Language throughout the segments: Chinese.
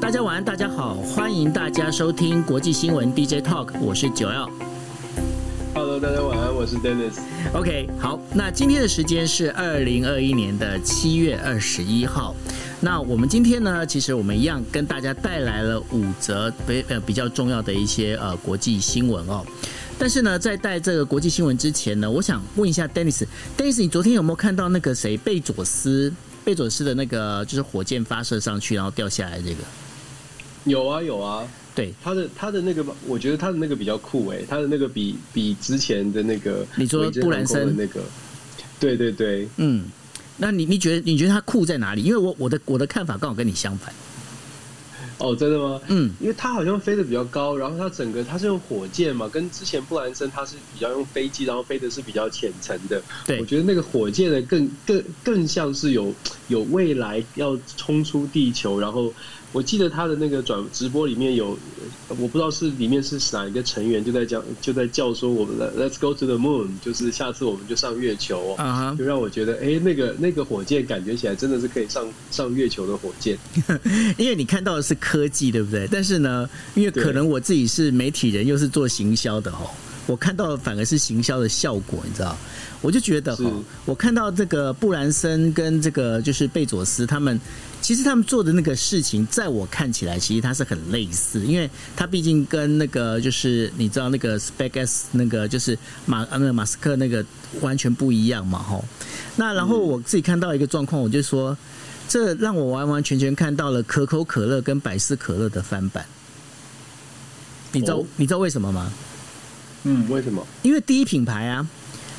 大家晚安，大家好，欢迎大家收听国际新闻 DJ Talk，我是九 L。Hello，大家晚安，我是 Dennis。OK，好，那今天的时间是二零二一年的七月二十一号。那我们今天呢，其实我们一样跟大家带来了五则比呃比较重要的一些呃国际新闻哦。但是呢，在带这个国际新闻之前呢，我想问一下 Dennis，Dennis，你昨天有没有看到那个谁贝佐斯？贝佐斯的那个就是火箭发射上去然后掉下来这个？有啊有啊，对他的他的那个，我觉得他的那个比较酷哎，他的那个比比之前的那个你说布兰森那个，对对对，嗯。那你你觉得你觉得他酷在哪里？因为我我的我的看法刚好跟你相反。哦，真的吗？嗯，因为他好像飞得比较高，然后它整个它是用火箭嘛，跟之前布兰森它是比较用飞机，然后飞的是比较浅层的。对，我觉得那个火箭的更更更像是有有未来要冲出地球，然后。我记得他的那个转直播里面有，我不知道是里面是哪一个成员就在讲就在叫说我们的 Let's go to the moon，就是下次我们就上月球，啊，就让我觉得哎、欸，那个那个火箭感觉起来真的是可以上上月球的火箭。因为你看到的是科技，对不对？但是呢，因为可能我自己是媒体人，又是做行销的哦，我看到的反而是行销的效果，你知道？我就觉得哈，我看到这个布兰森跟这个就是贝佐斯他们。其实他们做的那个事情，在我看起来，其实它是很类似，因为它毕竟跟那个就是你知道那个 SpaceX 那个就是马那个马斯克那个完全不一样嘛，吼。那然后我自己看到一个状况，我就说，这让我完完全全看到了可口可乐跟百事可乐的翻版。你知道你知道为什么吗？嗯，为什么？因为第一品牌啊。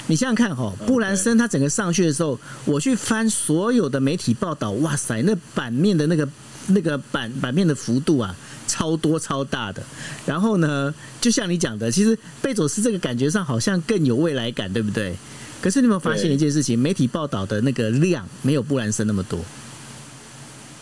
你想想看哈，布兰森他整个上去的时候，我去翻所有的媒体报道，哇塞，那版面的那个那个版版面的幅度啊，超多超大的。然后呢，就像你讲的，其实贝佐斯这个感觉上好像更有未来感，对不对？可是你有没有发现一件事情？媒体报道的那个量没有布兰森那么多。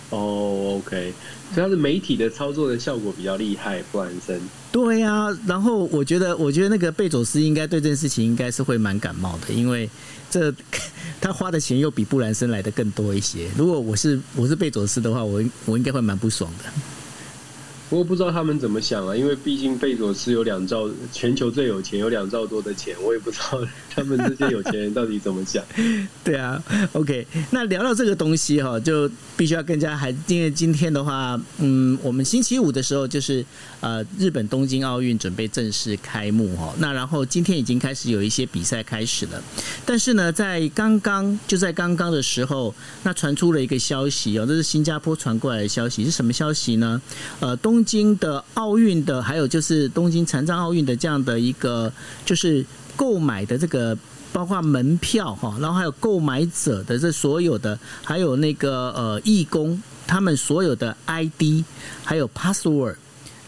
哦，OK，主要是媒体的操作的效果比较厉害，布兰森。对呀、啊，然后我觉得，我觉得那个贝佐斯应该对这件事情应该是会蛮感冒的，因为这 他花的钱又比布兰森来的更多一些。如果我是我是贝佐斯的话，我我应该会蛮不爽的。不过不知道他们怎么想啊，因为毕竟贝佐斯有两兆，全球最有钱，有两兆多的钱，我也不知道他们这些有钱人到底怎么想。对啊，OK，那聊到这个东西哈，就必须要更加还，因为今天的话，嗯，我们星期五的时候就是呃，日本东京奥运准备正式开幕哈，那然后今天已经开始有一些比赛开始了，但是呢，在刚刚就在刚刚的时候，那传出了一个消息哦，这是新加坡传过来的消息，是什么消息呢？呃，东东京的奥运的，还有就是东京残障奥运的这样的一个，就是购买的这个，包括门票哈，然后还有购买者的这所有的，还有那个呃义工，他们所有的 ID，还有 password。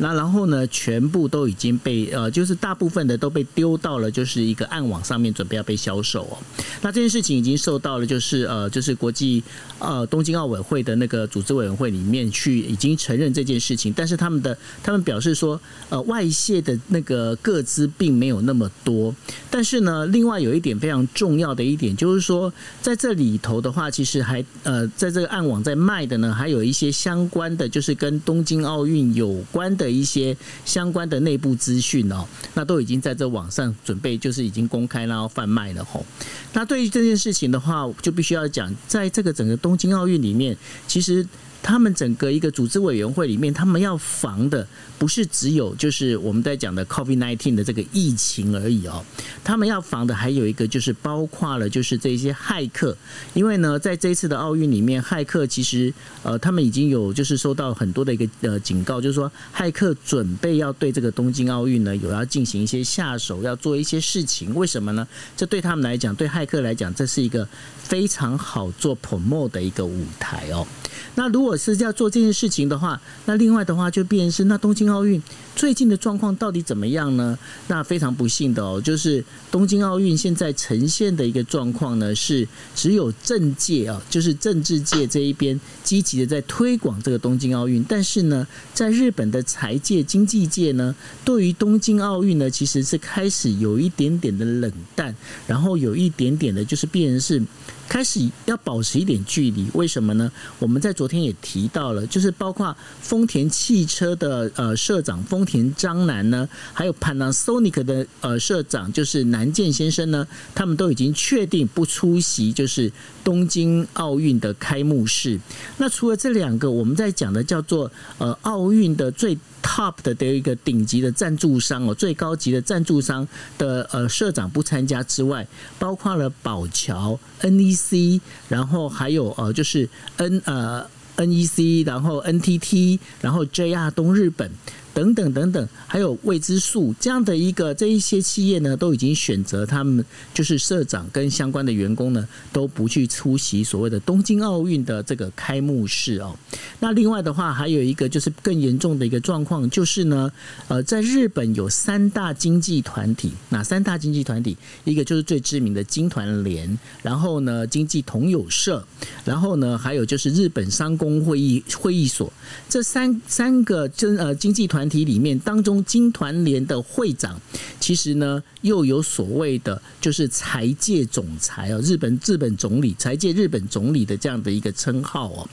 那然后呢，全部都已经被呃，就是大部分的都被丢到了就是一个暗网上面，准备要被销售哦。那这件事情已经受到了就是呃，就是国际呃东京奥委会的那个组织委员会里面去已经承认这件事情，但是他们的他们表示说，呃，外泄的那个个资并没有那么多。但是呢，另外有一点非常重要的一点就是说，在这里头的话，其实还呃，在这个暗网在卖的呢，还有一些相关的，就是跟东京奥运有关的。一些相关的内部资讯哦，那都已经在这网上准备，就是已经公开然后贩卖了吼。那对于这件事情的话，就必须要讲，在这个整个东京奥运里面，其实。他们整个一个组织委员会里面，他们要防的不是只有就是我们在讲的 COVID-19 的这个疫情而已哦，他们要防的还有一个就是包括了就是这些骇客，因为呢，在这一次的奥运里面，骇客其实呃他们已经有就是收到很多的一个呃警告，就是说骇客准备要对这个东京奥运呢有要进行一些下手，要做一些事情。为什么呢？这对他们来讲，对骇客来讲，这是一个非常好做 promo 的一个舞台哦。那如果是要做这件事情的话，那另外的话就变成是那东京奥运最近的状况到底怎么样呢？那非常不幸的哦，就是东京奥运现在呈现的一个状况呢，是只有政界啊，就是政治界这一边积极的在推广这个东京奥运，但是呢，在日本的财界、经济界呢，对于东京奥运呢，其实是开始有一点点的冷淡，然后有一点点的，就是变成是。开始要保持一点距离。为什么呢？我们在昨天也提到了，就是包括丰田汽车的呃社长丰田章男呢，还有 Panasonic 的呃社长就是南健先生呢，他们都已经确定不出席，就是东京奥运的开幕式。那除了这两个，我们在讲的叫做呃奥运的最 top 的的一个顶级的赞助商哦，最高级的赞助商的呃社长不参加之外，包括了宝桥、NEC，然后还有呃就是 N 呃 NEC，然后 NTT，然后 JR 东日本。等等等等，还有未知数这样的一个这一些企业呢，都已经选择他们就是社长跟相关的员工呢，都不去出席所谓的东京奥运的这个开幕式哦。那另外的话，还有一个就是更严重的一个状况，就是呢，呃，在日本有三大经济团体，哪三大经济团体？一个就是最知名的经团联，然后呢，经济同友社，然后呢，还有就是日本商工会议会议所，这三三个经呃经济团。团体里面当中，经团联的会长，其实呢又有所谓的就是财界总裁哦，日本日本总理，财界日本总理的这样的一个称号哦。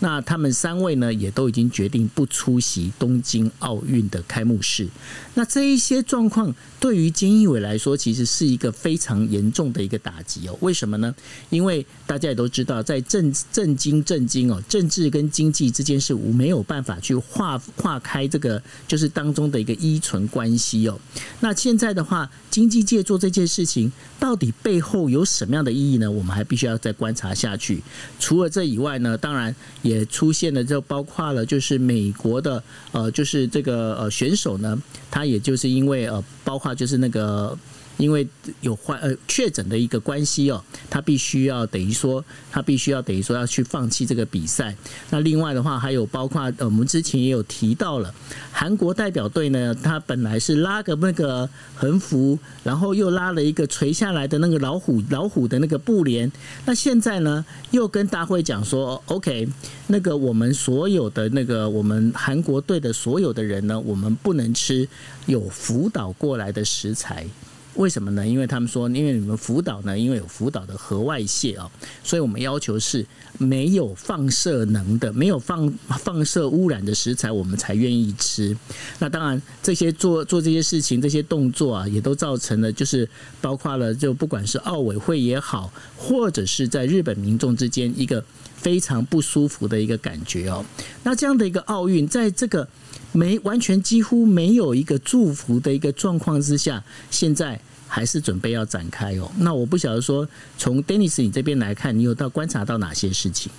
那他们三位呢也都已经决定不出席东京奥运的开幕式。那这一些状况对于菅义伟来说，其实是一个非常严重的一个打击哦。为什么呢？因为大家也都知道，在政政经政经哦，政治跟经济之间是无没有办法去划划开这个。就是当中的一个依存关系哦。那现在的话，经济界做这件事情，到底背后有什么样的意义呢？我们还必须要再观察下去。除了这以外呢，当然也出现了，就包括了就是美国的呃，就是这个呃选手呢，他也就是因为呃，包括就是那个。因为有患呃确诊的一个关系哦，他必须要等于说，他必须要等于说要去放弃这个比赛。那另外的话，还有包括呃我们之前也有提到了，韩国代表队呢，他本来是拉个那个横幅，然后又拉了一个垂下来的那个老虎老虎的那个布帘。那现在呢，又跟大会讲说，OK，那个我们所有的那个我们韩国队的所有的人呢，我们不能吃有福岛过来的食材。为什么呢？因为他们说，因为你们福岛呢，因为有福岛的核外泄啊，所以我们要求是没有放射能的、没有放放射污染的食材，我们才愿意吃。那当然，这些做做这些事情、这些动作啊，也都造成了，就是包括了，就不管是奥委会也好，或者是在日本民众之间一个非常不舒服的一个感觉哦。那这样的一个奥运，在这个。没完全几乎没有一个祝福的一个状况之下，现在还是准备要展开哦。那我不晓得说，从 Dennis 你这边来看，你有到观察到哪些事情？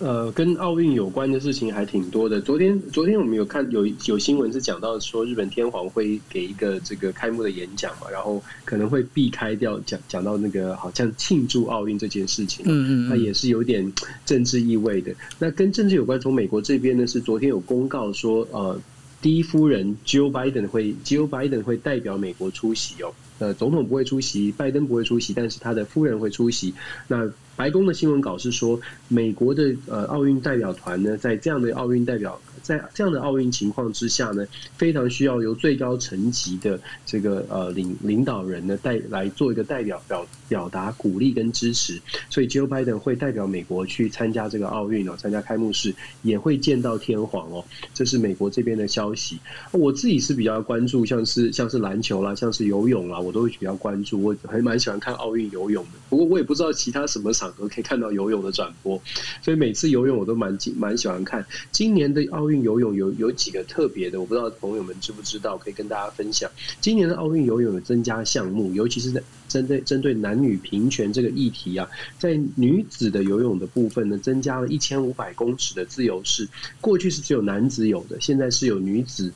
呃，跟奥运有关的事情还挺多的。昨天，昨天我们有看有有新闻是讲到说，日本天皇会给一个这个开幕的演讲嘛，然后可能会避开掉讲讲到那个好像庆祝奥运这件事情。嗯嗯，那也是有点政治意味的。那跟政治有关，从美国这边呢是昨天有公告说，呃，第一夫人 Jill Biden 会 Jill Biden 会代表美国出席哦。呃，总统不会出席，拜登不会出席，但是他的夫人会出席。那白宫的新闻稿是说，美国的呃奥运代表团呢，在这样的奥运代表。在这样的奥运情况之下呢，非常需要由最高层级的这个呃领领导人呢带来做一个代表表表达鼓励跟支持，所以 Joe Biden 会代表美国去参加这个奥运哦，参加开幕式，也会见到天皇哦，这是美国这边的消息。我自己是比较关注，像是像是篮球啦，像是游泳啦，我都会比较关注。我还蛮喜欢看奥运游泳的，不过我也不知道其他什么场合可以看到游泳的转播，所以每次游泳我都蛮蛮喜欢看。今年的奥运。游泳有有几个特别的，我不知道朋友们知不知道，可以跟大家分享。今年的奥运游泳有增加项目，尤其是在针对针对男女平权这个议题啊，在女子的游泳的部分呢，增加了一千五百公尺的自由式，过去是只有男子有的，现在是有女子。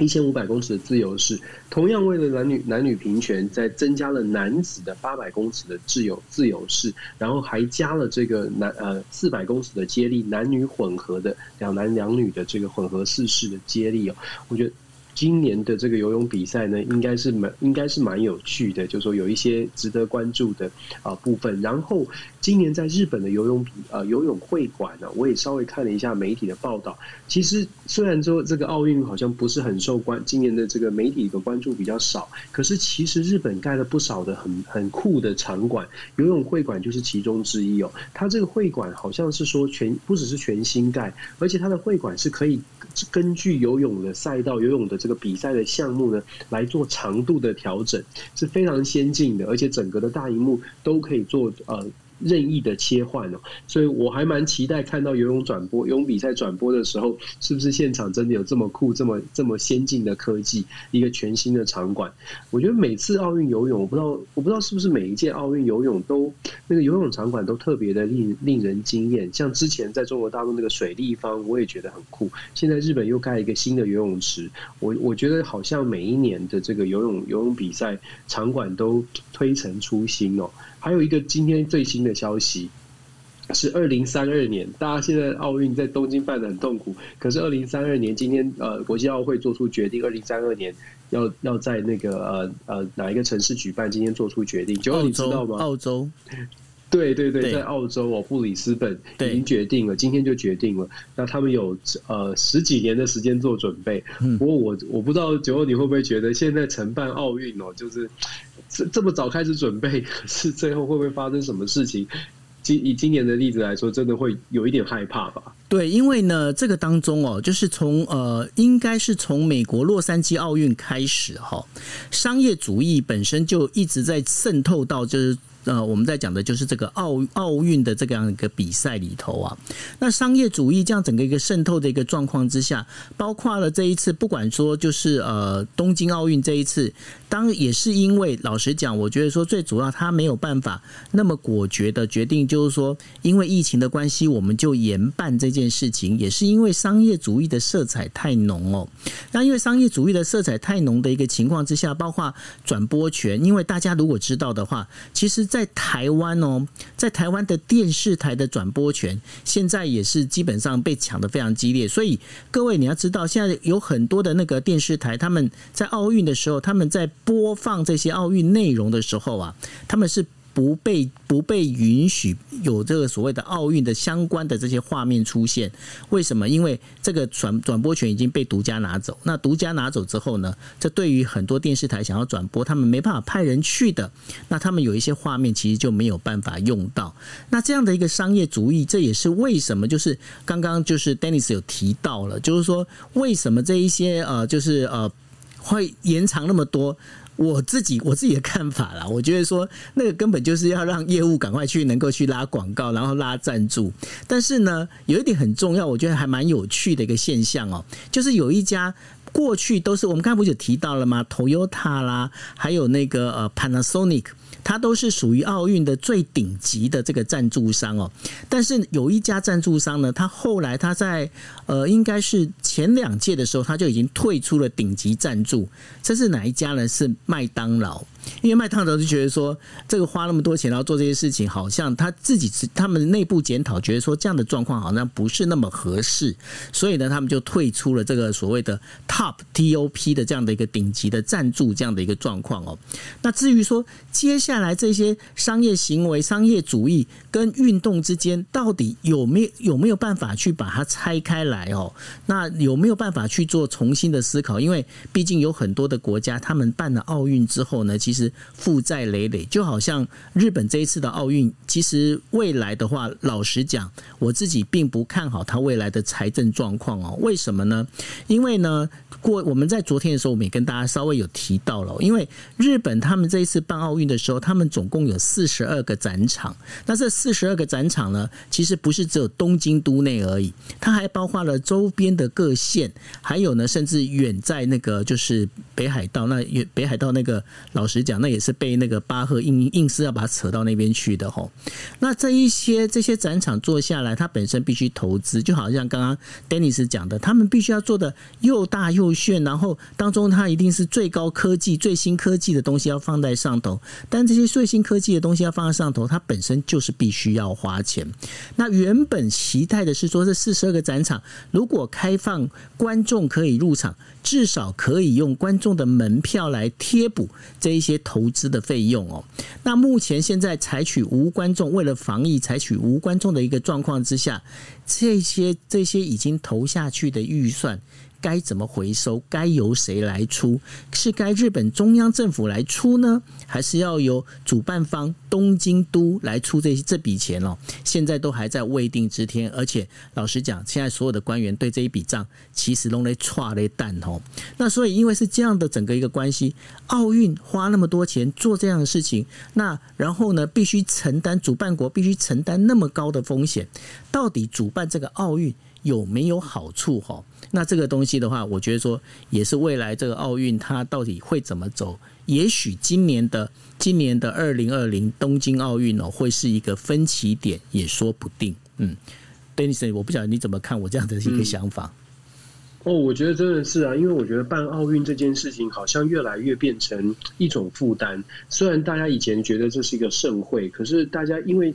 一千五百公尺的自由式，同样为了男女男女平权，在增加了男子的八百公尺的自由自由式，然后还加了这个男呃四百公尺的接力，男女混合的两男两女的这个混合四式的接力哦，我觉得。今年的这个游泳比赛呢，应该是蛮应该是蛮有趣的，就是说有一些值得关注的啊部分。然后今年在日本的游泳比呃游泳会馆呢，我也稍微看了一下媒体的报道。其实虽然说这个奥运好像不是很受关，今年的这个媒体的关注比较少，可是其实日本盖了不少的很很酷的场馆，游泳会馆就是其中之一哦。它这个会馆好像是说全不只是全新盖，而且它的会馆是可以。根据游泳的赛道、游泳的这个比赛的项目呢，来做长度的调整，是非常先进的，而且整个的大荧幕都可以做呃。任意的切换哦，所以我还蛮期待看到游泳转播、游泳比赛转播的时候，是不是现场真的有这么酷、这么这么先进的科技，一个全新的场馆？我觉得每次奥运游泳，我不知道我不知道是不是每一届奥运游泳都那个游泳场馆都特别的令令人惊艳。像之前在中国大陆那个水立方，我也觉得很酷。现在日本又盖一个新的游泳池，我我觉得好像每一年的这个游泳游泳比赛场馆都推陈出新哦。还有一个今天最新的消息是二零三二年，大家现在奥运在东京办的很痛苦，可是二零三二年今天呃国际奥会做出决定，二零三二年要要在那个呃呃哪一个城市举办？今天做出决定，九号你知道吗？澳洲，对对对，在澳洲哦，布里斯本已经决定了，今天就决定了。那他们有呃十几年的时间做准备，不过我我不知道九欧你会不会觉得现在承办奥运哦，就是。这这么早开始准备，可是最后会不会发生什么事情？今以今年的例子来说，真的会有一点害怕吧？对，因为呢，这个当中哦，就是从呃，应该是从美国洛杉矶奥运开始哈，商业主义本身就一直在渗透到就是。呃，我们在讲的就是这个奥奥运的这样一个比赛里头啊，那商业主义这样整个一个渗透的一个状况之下，包括了这一次，不管说就是呃东京奥运这一次，当也是因为老实讲，我觉得说最主要他没有办法那么果决的决定，就是说因为疫情的关系，我们就延办这件事情，也是因为商业主义的色彩太浓哦。那因为商业主义的色彩太浓的一个情况之下，包括转播权，因为大家如果知道的话，其实在在台湾哦，在台湾的电视台的转播权，现在也是基本上被抢得非常激烈。所以各位你要知道，现在有很多的那个电视台，他们在奥运的时候，他们在播放这些奥运内容的时候啊，他们是。不被不被允许有这个所谓的奥运的相关的这些画面出现，为什么？因为这个转转播权已经被独家拿走。那独家拿走之后呢？这对于很多电视台想要转播，他们没办法派人去的。那他们有一些画面其实就没有办法用到。那这样的一个商业主义，这也是为什么？就是刚刚就是 Dennis 有提到了，就是说为什么这一些呃，就是呃会延长那么多。我自己我自己的看法啦，我觉得说那个根本就是要让业务赶快去能够去拉广告，然后拉赞助。但是呢，有一点很重要，我觉得还蛮有趣的一个现象哦，就是有一家过去都是我们刚才不是提到了吗？Toyota 啦，还有那个呃 Panasonic。它都是属于奥运的最顶级的这个赞助商哦，但是有一家赞助商呢，他后来他在呃，应该是前两届的时候，他就已经退出了顶级赞助。这是哪一家呢？是麦当劳。因为麦当劳就觉得说，这个花那么多钱然后做这些事情，好像他自己是他们内部检讨，觉得说这样的状况好像不是那么合适，所以呢，他们就退出了这个所谓的 Top TOP 的这样的一个顶级的赞助这样的一个状况哦。那至于说接下来这些商业行为、商业主义跟运动之间到底有没有有没有办法去把它拆开来哦？那有没有办法去做重新的思考？因为毕竟有很多的国家，他们办了奥运之后呢，其实负债累累，就好像日本这一次的奥运，其实未来的话，老实讲，我自己并不看好他未来的财政状况哦。为什么呢？因为呢，过我们在昨天的时候，我们也跟大家稍微有提到了，因为日本他们这一次办奥运的时候，他们总共有四十二个展场。那这四十二个展场呢，其实不是只有东京都内而已，它还包括了周边的各县，还有呢，甚至远在那个就是北海道那远北海道那个老实。讲，那也是被那个巴赫硬硬是要把它扯到那边去的吼。那这一些这些展场做下来，它本身必须投资，就好像刚刚 Dennis 讲的，他们必须要做的又大又炫，然后当中它一定是最高科技、最新科技的东西要放在上头。但这些最新科技的东西要放在上头，它本身就是必须要花钱。那原本期待的是说，这四十二个展场如果开放观众可以入场，至少可以用观众的门票来贴补这一些投资的费用哦。那目前现在采取无观众，为了防疫采取无观众的一个状况之下，这些这些已经投下去的预算。该怎么回收？该由谁来出？是该日本中央政府来出呢，还是要由主办方东京都来出这这笔钱哦？现在都还在未定之天，而且老实讲，现在所有的官员对这一笔账其实都在剉咧蛋哦。那所以，因为是这样的整个一个关系，奥运花那么多钱做这样的事情，那然后呢，必须承担主办国必须承担那么高的风险，到底主办这个奥运有没有好处？哈？那这个东西的话，我觉得说也是未来这个奥运它到底会怎么走？也许今年的今年的二零二零东京奥运哦，会是一个分歧点，也说不定。嗯，Dennis，我不晓得你怎么看我这样的一个想法。嗯、哦，我觉得真的是啊，因为我觉得办奥运这件事情好像越来越变成一种负担。虽然大家以前觉得这是一个盛会，可是大家因为。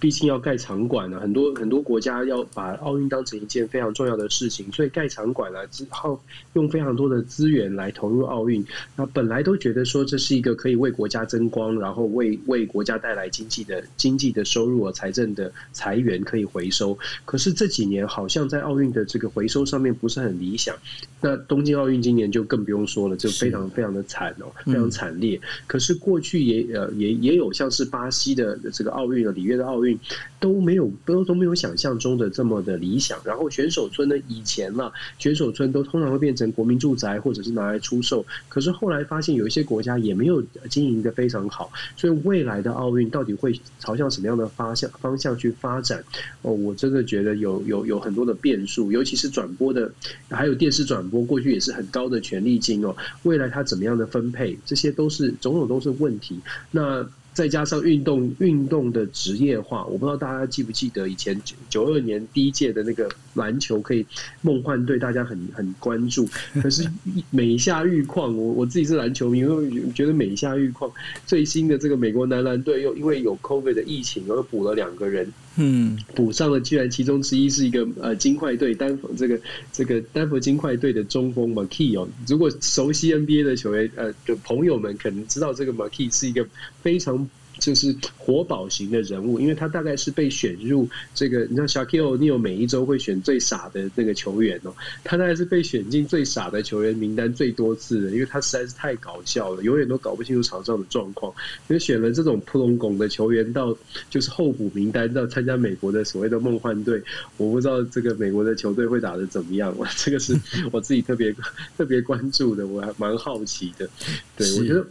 毕竟要盖场馆了，很多很多国家要把奥运当成一件非常重要的事情，所以盖场馆了之后，用非常多的资源来投入奥运。那本来都觉得说这是一个可以为国家争光，然后为为国家带来经济的经济的收入和财政的财源可以回收。可是这几年好像在奥运的这个回收上面不是很理想。那东京奥运今年就更不用说了，就非常非常的惨哦，非常惨烈。可是过去也呃也也有像是巴西的这个奥运的里约的。奥运都没有都都没有想象中的这么的理想。然后选手村呢，以前呢，选手村都通常会变成国民住宅，或者是拿来出售。可是后来发现有一些国家也没有经营得非常好，所以未来的奥运到底会朝向什么样的方向方向去发展？哦，我真的觉得有有有很多的变数，尤其是转播的，还有电视转播，过去也是很高的权利金哦。未来它怎么样的分配，这些都是种种都是问题。那。再加上运动运动的职业化，我不知道大家记不记得以前九九二年第一届的那个篮球可以梦幻队，大家很很关注。可是每下愈况，我我自己是篮球迷，因为觉得每下愈况。最新的这个美国男篮队又因为有 COVID 的疫情而补了两个人，嗯，补上了，居然其中之一是一个呃金块队丹佛这个这个丹佛金块队的中锋 McKee 哦。如果熟悉 NBA 的球员呃的朋友们可能知道这个 McKee 是一个非常。就是活宝型的人物，因为他大概是被选入这个，你像 Shaquille O'Neal 每一周会选最傻的那个球员哦，他大概是被选进最傻的球员名单最多次的，因为他实在是太搞笑了，永远都搞不清楚场上的状况，因为选了这种扑龙拱的球员到就是候补名单到参加美国的所谓的梦幻队，我不知道这个美国的球队会打得怎么样，这个是 我自己特别 特别关注的，我还蛮好奇的，对我觉得。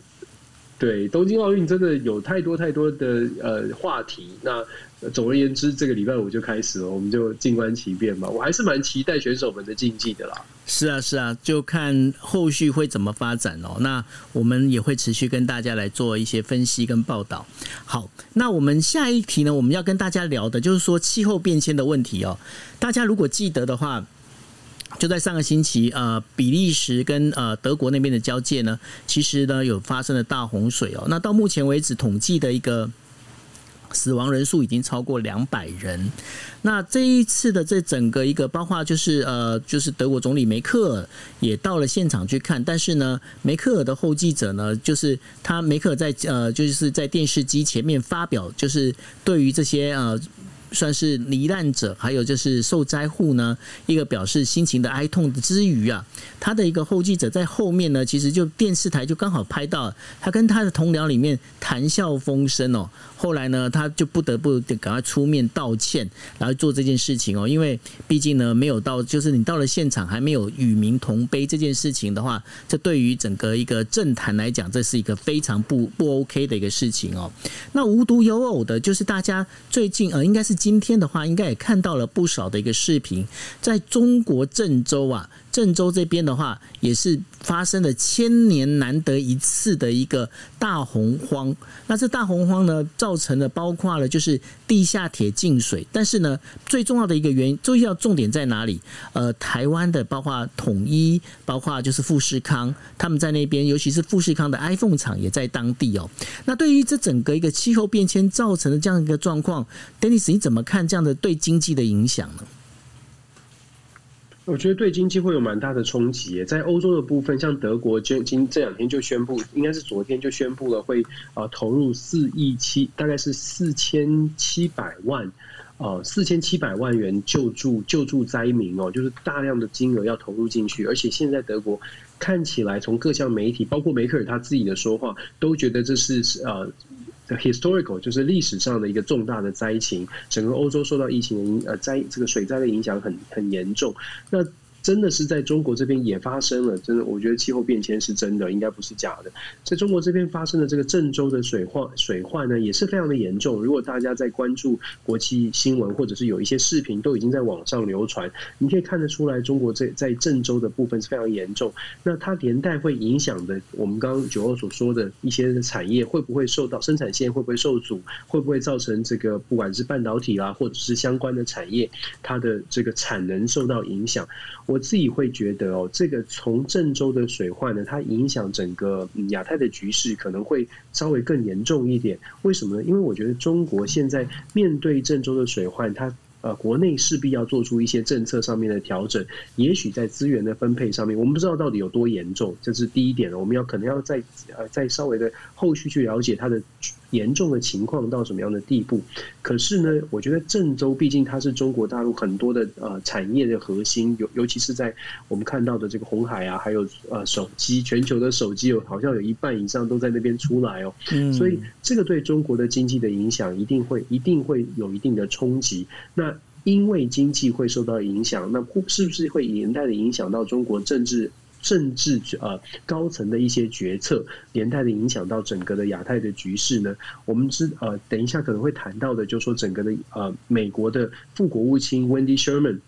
对，东京奥运真的有太多太多的呃话题。那总而言之，这个礼拜五就开始了，我们就静观其变吧。我还是蛮期待选手们的竞技的啦。是啊，是啊，就看后续会怎么发展哦。那我们也会持续跟大家来做一些分析跟报道。好，那我们下一题呢，我们要跟大家聊的就是说气候变迁的问题哦。大家如果记得的话。就在上个星期，呃，比利时跟呃德国那边的交界呢，其实呢有发生了大洪水哦。那到目前为止统计的一个死亡人数已经超过两百人。那这一次的这整个一个，包括就是呃，就是德国总理梅克尔也到了现场去看，但是呢，梅克尔的后继者呢，就是他梅克尔在呃，就是在电视机前面发表，就是对于这些呃。算是罹难者，还有就是受灾户呢，一个表示心情的哀痛之余啊，他的一个后继者在后面呢，其实就电视台就刚好拍到他跟他的同僚里面谈笑风生哦。后来呢，他就不得不赶快出面道歉，然后做这件事情哦。因为毕竟呢，没有到就是你到了现场还没有与民同悲这件事情的话，这对于整个一个政坛来讲，这是一个非常不不 OK 的一个事情哦。那无独有偶的，就是大家最近呃，应该是今天的话，应该也看到了不少的一个视频，在中国郑州啊。郑州这边的话，也是发生了千年难得一次的一个大洪荒。那这大洪荒呢，造成了包括了就是地下铁进水，但是呢，最重要的一个原因，最要重点在哪里？呃，台湾的包括统一，包括就是富士康，他们在那边，尤其是富士康的 iPhone 厂也在当地哦。那对于这整个一个气候变迁造成的这样一个状况，Dennis，你怎么看这样的对经济的影响呢？我觉得对经济会有蛮大的冲击。在欧洲的部分，像德国，今今这两天就宣布，应该是昨天就宣布了，会啊投入四亿七，大概是四千七百万，呃四千七百万元救助救助灾民哦，就是大量的金额要投入进去。而且现在德国看起来，从各项媒体，包括梅克尔他自己的说话，都觉得这是呃。Historical 就是历史上的一个重大的灾情，整个欧洲受到疫情的影呃灾这个水灾的影响很很严重，那。真的是在中国这边也发生了，真的，我觉得气候变迁是真的，应该不是假的。在中国这边发生的这个郑州的水患，水患呢也是非常的严重。如果大家在关注国际新闻，或者是有一些视频都已经在网上流传，你可以看得出来，中国在在郑州的部分是非常严重。那它连带会影响的，我们刚刚九欧所说的一些产业，会不会受到生产线会不会受阻，会不会造成这个不管是半导体啦，或者是相关的产业，它的这个产能受到影响？我。我自己会觉得哦，这个从郑州的水患呢，它影响整个亚太的局势可能会稍微更严重一点。为什么呢？因为我觉得中国现在面对郑州的水患，它呃国内势必要做出一些政策上面的调整。也许在资源的分配上面，我们不知道到底有多严重，这是第一点。我们要可能要再呃再稍微的后续去了解它的。严重的情况到什么样的地步？可是呢，我觉得郑州毕竟它是中国大陆很多的呃产业的核心，尤尤其是在我们看到的这个红海啊，还有呃手机，全球的手机有好像有一半以上都在那边出来哦。嗯，所以这个对中国的经济的影响一定会一定会有一定的冲击。那因为经济会受到影响，那是不是会连带的影响到中国政治？政治呃高层的一些决策，连带的影响到整个的亚太的局势呢？我们知呃，等一下可能会谈到的，就是说整个的呃，美国的副国务卿 Wendy Sherman。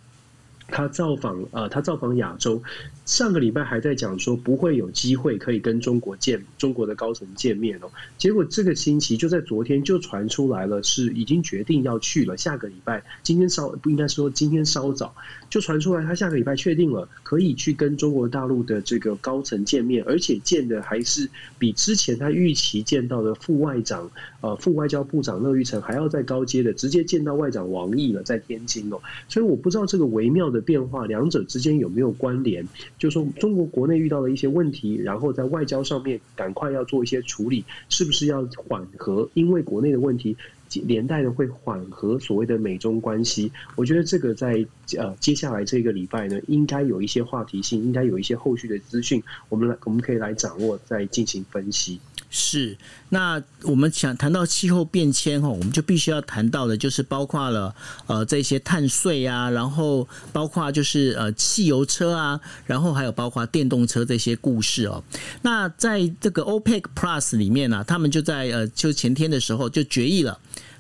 他造访呃，他造访亚洲，上个礼拜还在讲说不会有机会可以跟中国见中国的高层见面哦，结果这个星期就在昨天就传出来了，是已经决定要去了。下个礼拜今天稍不应该说今天稍早就传出来，他下个礼拜确定了可以去跟中国大陆的这个高层见面，而且见的还是比之前他预期见到的副外长呃副外交部长乐玉成还要再高阶的，直接见到外长王毅了，在天津哦。所以我不知道这个微妙的。变化，两者之间有没有关联？就是说，中国国内遇到了一些问题，然后在外交上面赶快要做一些处理，是不是要缓和？因为国内的问题连带的会缓和所谓的美中关系。我觉得这个在呃接下来这个礼拜呢，应该有一些话题性，应该有一些后续的资讯，我们来我们可以来掌握，再进行分析。是，那我们想谈到气候变迁哈，我们就必须要谈到的，就是包括了呃这些碳税啊，然后包括就是呃汽油车啊，然后还有包括电动车这些故事哦。那在这个 OPEC Plus 里面呢、他们就在呃就前天的时候就决议了。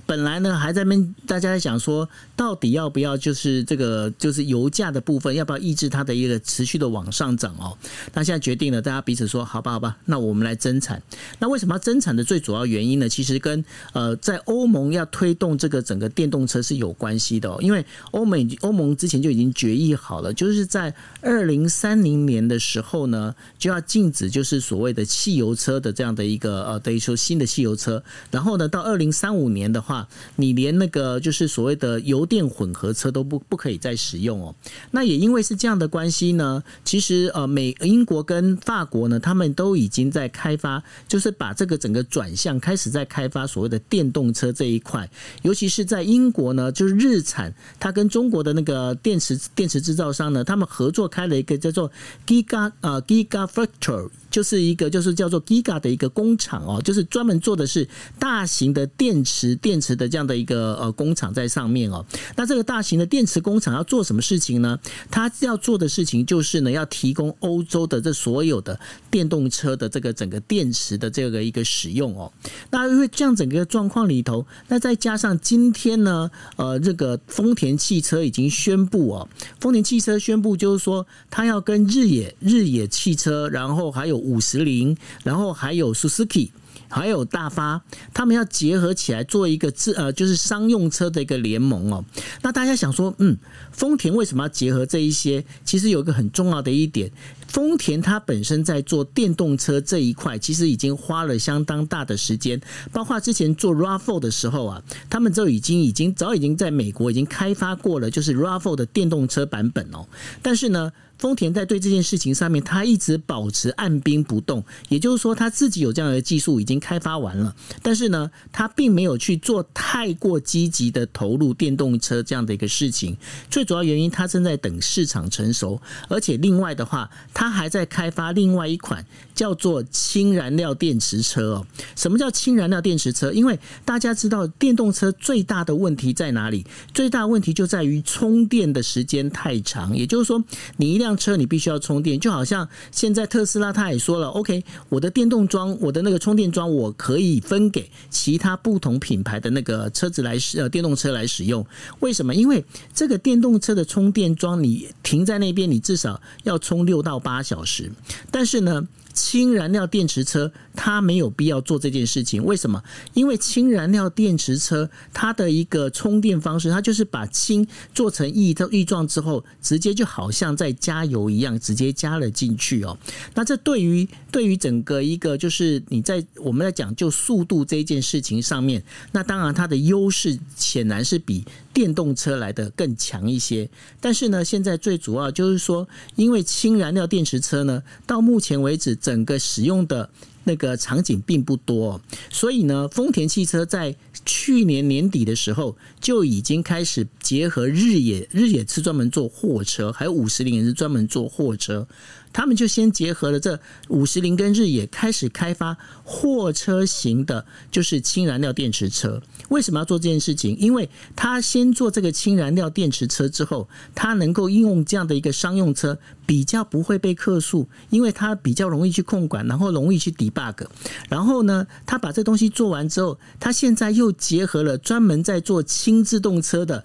本来呢，还在那边大家在想说，到底要不要就是这个就是油价的部分，要不要抑制它的一个持续的往上涨哦？那现在决定了，大家彼此说，好吧，好吧，那我们来增产。那为什么要增产的最主要原因呢？其实跟呃，在欧盟要推动这个整个电动车是有关系的哦。因为欧美欧盟之前就已经决议好了，就是在二零三零年的时候呢，就要禁止就是所谓的汽油车的这样的一个呃，等于说新的汽油车。然后呢，到二零三五年的话。你连那个就是所谓的油电混合车都不不可以再使用哦。那也因为是这样的关系呢，其实呃美英国跟法国呢，他们都已经在开发，就是把这个整个转向开始在开发所谓的电动车这一块。尤其是在英国呢，就是日产，它跟中国的那个电池电池制造商呢，他们合作开了一个叫做 Giga 呃 Gigafactory。就是一个就是叫做 Giga 的一个工厂哦，就是专门做的是大型的电池电池的这样的一个呃工厂在上面哦。那这个大型的电池工厂要做什么事情呢？它要做的事情就是呢，要提供欧洲的这所有的电动车的这个整个电池的这个一个使用哦。那因为这样整个状况里头，那再加上今天呢，呃，这个丰田汽车已经宣布哦，丰田汽车宣布就是说，它要跟日野日野汽车，然后还有五十铃，然后还有 Suzuki。还有大发，他们要结合起来做一个自呃，就是商用车的一个联盟哦。那大家想说，嗯，丰田为什么要结合这一些？其实有一个很重要的一点，丰田它本身在做电动车这一块，其实已经花了相当大的时间。包括之前做 RAV4 的时候啊，他们就已经已经早已经在美国已经开发过了，就是 RAV4 的电动车版本哦。但是呢，丰田在对这件事情上面，他一直保持按兵不动，也就是说，他自己有这样的技术已经开发完了，但是呢，他并没有去做太过积极的投入电动车这样的一个事情。最主要原因，他正在等市场成熟，而且另外的话，他还在开发另外一款叫做氢燃料电池车哦。什么叫氢燃料电池车？因为大家知道，电动车最大的问题在哪里？最大问题就在于充电的时间太长，也就是说，你一辆车你必须要充电，就好像现在特斯拉他也说了，OK，我的电动桩，我的那个充电桩，我可以分给其他不同品牌的那个车子来使呃电动车来使用。为什么？因为这个电动车的充电桩，你停在那边，你至少要充六到八小时，但是呢，氢燃料电池车，它没有必要做这件事情。为什么？因为氢燃料电池车它的一个充电方式，它就是把氢做成液液状之后，直接就好像在加油一样，直接加了进去哦。那这对于对于整个一个就是你在我们在讲究速度这件事情上面，那当然它的优势显然是比电动车来的更强一些。但是呢，现在最主要就是说，因为氢燃料电池车呢，到目前为止。整个使用的那个场景并不多，所以呢，丰田汽车在去年年底的时候就已经开始结合日野，日野是专门做货车，还有五十铃也是专门做货车。他们就先结合了这五十铃跟日野，开始开发货车型的，就是氢燃料电池车。为什么要做这件事情？因为他先做这个氢燃料电池车之后，他能够应用这样的一个商用车，比较不会被客诉，因为它比较容易去控管，然后容易去 debug。然后呢，他把这东西做完之后，他现在又结合了专门在做轻自动车的。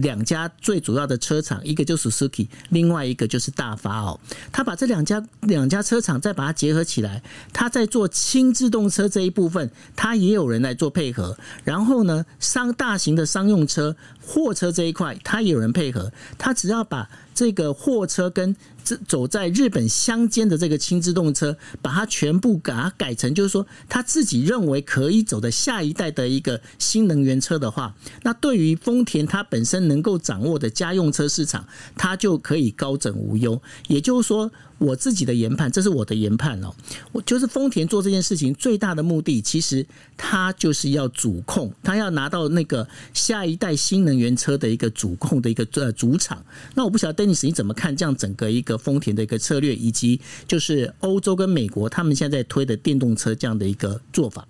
两家最主要的车厂，一个就是 Suzuki，另外一个就是大发哦。他把这两家两家车厂再把它结合起来，他在做轻自动车这一部分，他也有人来做配合。然后呢，商大型的商用车、货车这一块，他也有人配合。他只要把这个货车跟这走在日本乡间的这个轻自动车，把它全部给它改成，就是说他自己认为可以走的下一代的一个新能源车的话，那对于丰田它本身能够掌握的家用车市场，它就可以高枕无忧。也就是说。我自己的研判，这是我的研判哦。我就是丰田做这件事情最大的目的，其实他就是要主控，他要拿到那个下一代新能源车的一个主控的一个呃主场。那我不晓得 Dennis 你怎么看这样整个一个丰田的一个策略，以及就是欧洲跟美国他们现在在推的电动车这样的一个做法。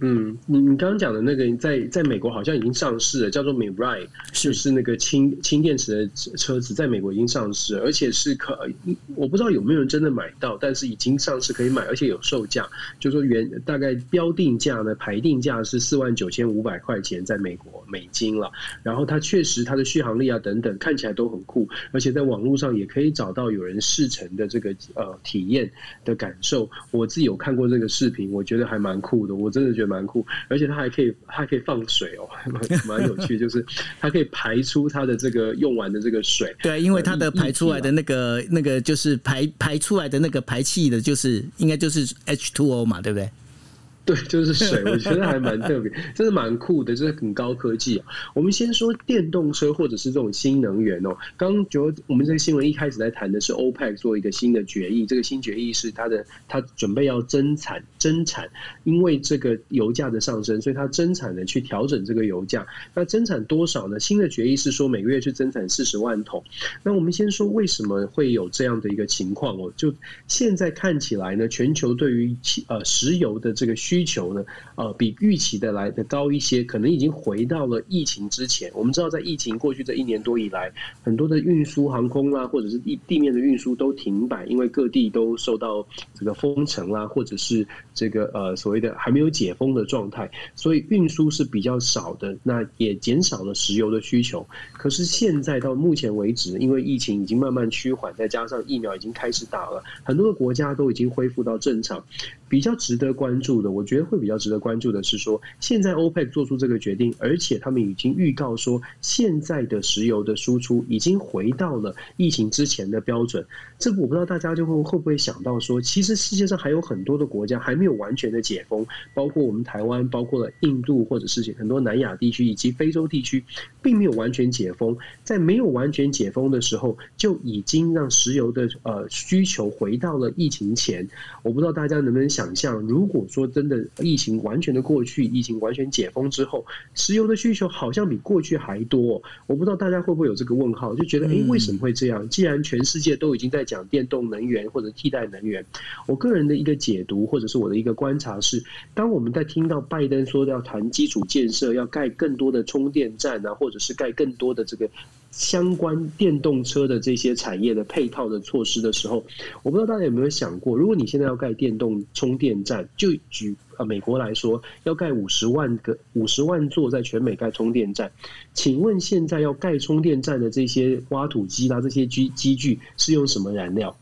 嗯，你你刚刚讲的那个在在美国好像已经上市了，叫做 Mirai，就是那个氢氢电池的车子，在美国已经上市了，而且是可，我不知道有没有人真的买到，但是已经上市可以买，而且有售价，就说原大概标定价呢，排定价是四万九千五百块钱，在美国美金了。然后它确实它的续航力啊等等看起来都很酷，而且在网络上也可以找到有人试乘的这个呃体验的感受。我自己有看过这个视频，我觉得还蛮酷的，我真的觉得。蛮酷，而且它还可以，它还可以放水哦，蛮 蛮有趣。就是它可以排出它的这个用完的这个水。对，因为它的排出来的那个那个就是排排出来的那个排气的，就是应该就是 H2O 嘛，对不对？对，就是水，我觉得还蛮特别，真的蛮酷的，就是很高科技啊。我们先说电动车或者是这种新能源哦。刚刚觉得我们这个新闻一开始在谈的是 OPEC 做一个新的决议，这个新决议是它的它准备要增产增产，因为这个油价的上升，所以它增产的去调整这个油价。那增产多少呢？新的决议是说每个月去增产四十万桶。那我们先说为什么会有这样的一个情况哦？就现在看起来呢，全球对于呃石油的这个需需求呢，呃，比预期的来的高一些，可能已经回到了疫情之前。我们知道，在疫情过去这一年多以来，很多的运输、航空啦，或者是地地面的运输都停摆，因为各地都受到这个封城啦，或者是这个呃所谓的还没有解封的状态，所以运输是比较少的，那也减少了石油的需求。可是现在到目前为止，因为疫情已经慢慢趋缓，再加上疫苗已经开始打了，很多的国家都已经恢复到正常。比较值得关注的，我觉得会比较值得关注的是说，现在 OPEC 做出这个决定，而且他们已经预告说，现在的石油的输出已经回到了疫情之前的标准。这个我不知道大家就会会不会想到说，其实世界上还有很多的国家还没有完全的解封，包括我们台湾，包括了印度，或者是很多南亚地区以及非洲地区，并没有完全解封。在没有完全解封的时候，就已经让石油的呃需求回到了疫情前。我不知道大家能不能想象，如果说真的疫情完全的过去，疫情完全解封之后，石油的需求好像比过去还多。我不知道大家会不会有这个问号，就觉得诶，为什么会这样？既然全世界都已经在讲电动能源或者替代能源，我个人的一个解读或者是我的一个观察是，当我们在听到拜登说要谈基础建设，要盖更多的充电站啊，或者是盖更多的这个相关电动车的这些产业的配套的措施的时候，我不知道大家有没有想过，如果你现在要盖电动充电站，就举呃美国来说，要盖五十万个五十万座在全美盖充电站，请问现在要盖充电站的这些挖土机啦，这些机机具是用什么燃料？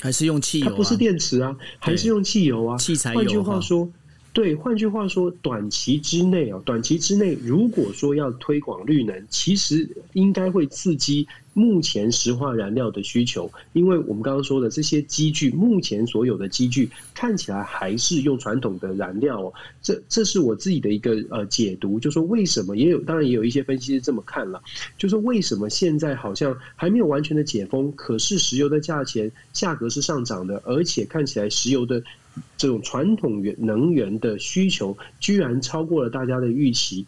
还是用汽油啊？它不是电池啊，还是用汽油啊？汽柴油。换句话说。对，换句话说，短期之内啊，短期之内，如果说要推广绿能，其实应该会刺激目前石化燃料的需求，因为我们刚刚说的这些机具，目前所有的机具看起来还是用传统的燃料哦。这这是我自己的一个呃解读，就说为什么也有，当然也有一些分析是这么看了，就说为什么现在好像还没有完全的解封，可是石油的价钱价格是上涨的，而且看起来石油的。这种传统源能源的需求居然超过了大家的预期，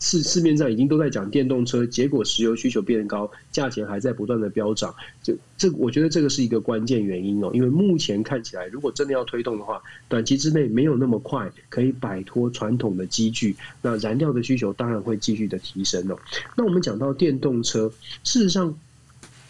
市市面上已经都在讲电动车，结果石油需求变高，价钱还在不断的飙涨。这这，我觉得这个是一个关键原因哦。因为目前看起来，如果真的要推动的话，短期之内没有那么快可以摆脱传统的积聚，那燃料的需求当然会继续的提升哦。那我们讲到电动车，事实上。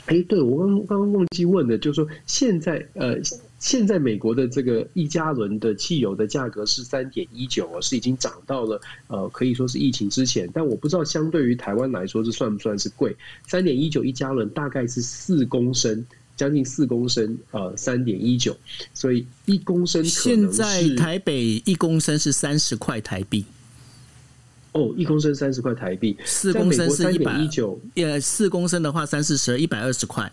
哎，对，我刚刚刚忘记问的，就是说现在呃，现在美国的这个一加仑的汽油的价格是三点一九哦，是已经涨到了呃，可以说是疫情之前，但我不知道相对于台湾来说，这算不算是贵？三点一九一加仑大概是四公升，将近四公升，呃，三点一九，所以一公升现在台北一公升是三十块台币。哦，一公升三十块台币，四公升是一百一九，呃，四公升的话三四十，一百二十块，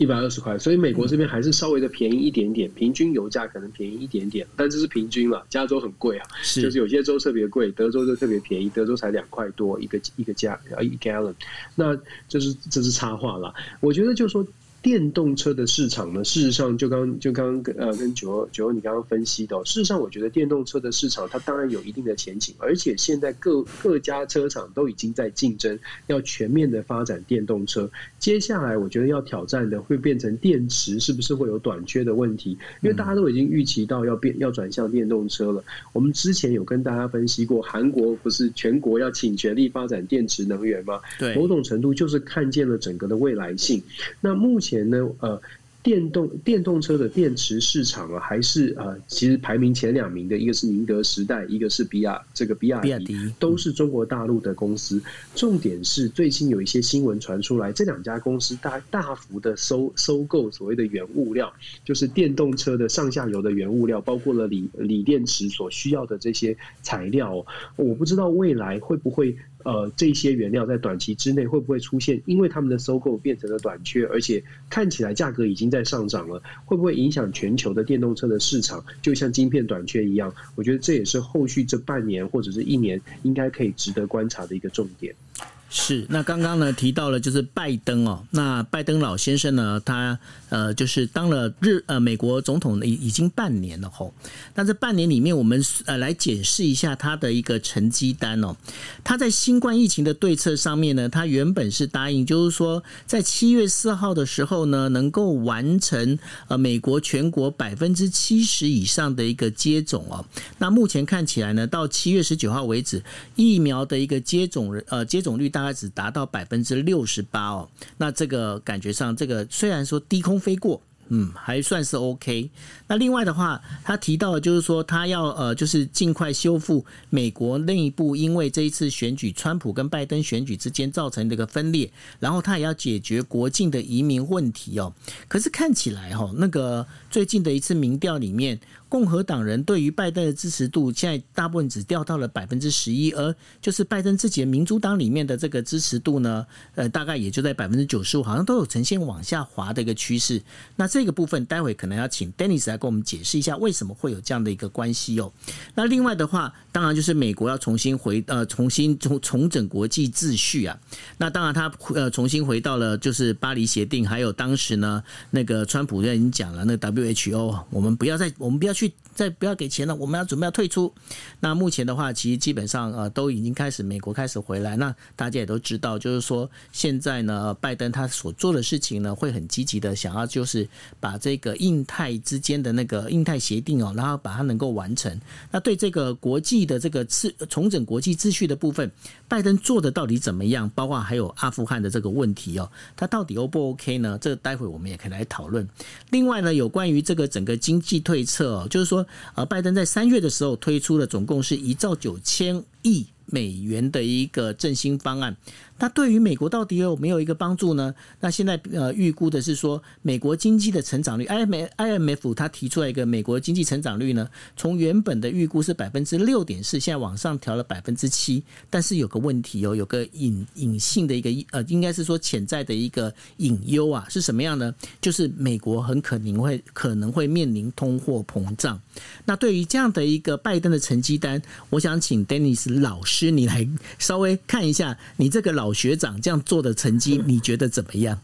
一百二十块。所以美国这边还是稍微的便宜一点点，平均油价可能便宜一点点，但这是平均了。加州很贵啊，是就是有些州特别贵，德州就特别便宜，德州才两块多一个一个加呃一 gallon，那就是这是插话了。我觉得就是说。电动车的市场呢，事实上就刚就刚跟呃跟九欧九欧你刚刚分析的，事实上我觉得电动车的市场它当然有一定的前景，而且现在各各家车厂都已经在竞争，要全面的发展电动车。接下来我觉得要挑战的会变成电池是不是会有短缺的问题，因为大家都已经预期到要变要转向电动车了。我们之前有跟大家分析过，韩国不是全国要倾全力发展电池能源吗？对，某种程度就是看见了整个的未来性。那目前。前呢，呃。电动电动车的电池市场啊，还是呃，其实排名前两名的，一个是宁德时代，一个是比亚这个比亚迪，迪，都是中国大陆的公司。重点是最近有一些新闻传出来，这两家公司大大幅的收收购所谓的原物料，就是电动车的上下游的原物料，包括了锂锂电池所需要的这些材料。我不知道未来会不会呃，这些原料在短期之内会不会出现，因为他们的收购变成了短缺，而且看起来价格已经在上涨了，会不会影响全球的电动车的市场？就像晶片短缺一样，我觉得这也是后续这半年或者是一年应该可以值得观察的一个重点。是，那刚刚呢提到了就是拜登哦，那拜登老先生呢，他呃就是当了日呃美国总统已已经半年了吼，那这半年里面我们呃来检视一下他的一个成绩单哦，他在新冠疫情的对策上面呢，他原本是答应就是说在七月四号的时候呢，能够完成呃美国全国百分之七十以上的一个接种哦，那目前看起来呢，到七月十九号为止，疫苗的一个接种呃接种率大。大概只达到百分之六十八哦，那这个感觉上，这个虽然说低空飞过。嗯，还算是 OK。那另外的话，他提到的就是说，他要呃，就是尽快修复美国内部因为这一次选举，川普跟拜登选举之间造成的一个分裂，然后他也要解决国境的移民问题哦。可是看起来哈，那个最近的一次民调里面，共和党人对于拜登的支持度现在大部分只掉到了百分之十一，而就是拜登自己的民主党里面的这个支持度呢，呃，大概也就在百分之九十五，好像都有呈现往下滑的一个趋势。那这这个部分待会可能要请 Dennis 来跟我们解释一下为什么会有这样的一个关系哦。那另外的话，当然就是美国要重新回呃重新重重整国际秩序啊。那当然他呃重新回到了就是巴黎协定，还有当时呢那个川普就已经讲了，那 WHO 我们不要再我们不要去再不要给钱了，我们要准备要退出。那目前的话，其实基本上呃都已经开始美国开始回来。那大家也都知道，就是说现在呢拜登他所做的事情呢会很积极的想要就是。把这个印太之间的那个印太协定哦，然后把它能够完成。那对这个国际的这个次重整国际秩序的部分，拜登做的到底怎么样？包括还有阿富汗的这个问题哦，他到底 O 不 OK 呢？这个待会我们也可以来讨论。另外呢，有关于这个整个经济对策哦，就是说，呃，拜登在三月的时候推出了总共是一兆九千亿美元的一个振兴方案。那对于美国到底有没有一个帮助呢？那现在呃预估的是说，美国经济的成长率，I M I M F 它提出来一个美国经济成长率呢，从原本的预估是百分之六点四，现在往上调了百分之七。但是有个问题哦，有个隐隐性的一个呃，应该是说潜在的一个隐忧啊，是什么样呢？就是美国很可能会可能会面临通货膨胀。那对于这样的一个拜登的成绩单，我想请 Dennis 老师你来稍微看一下，你这个老。学长这样做的成绩，你觉得怎么样？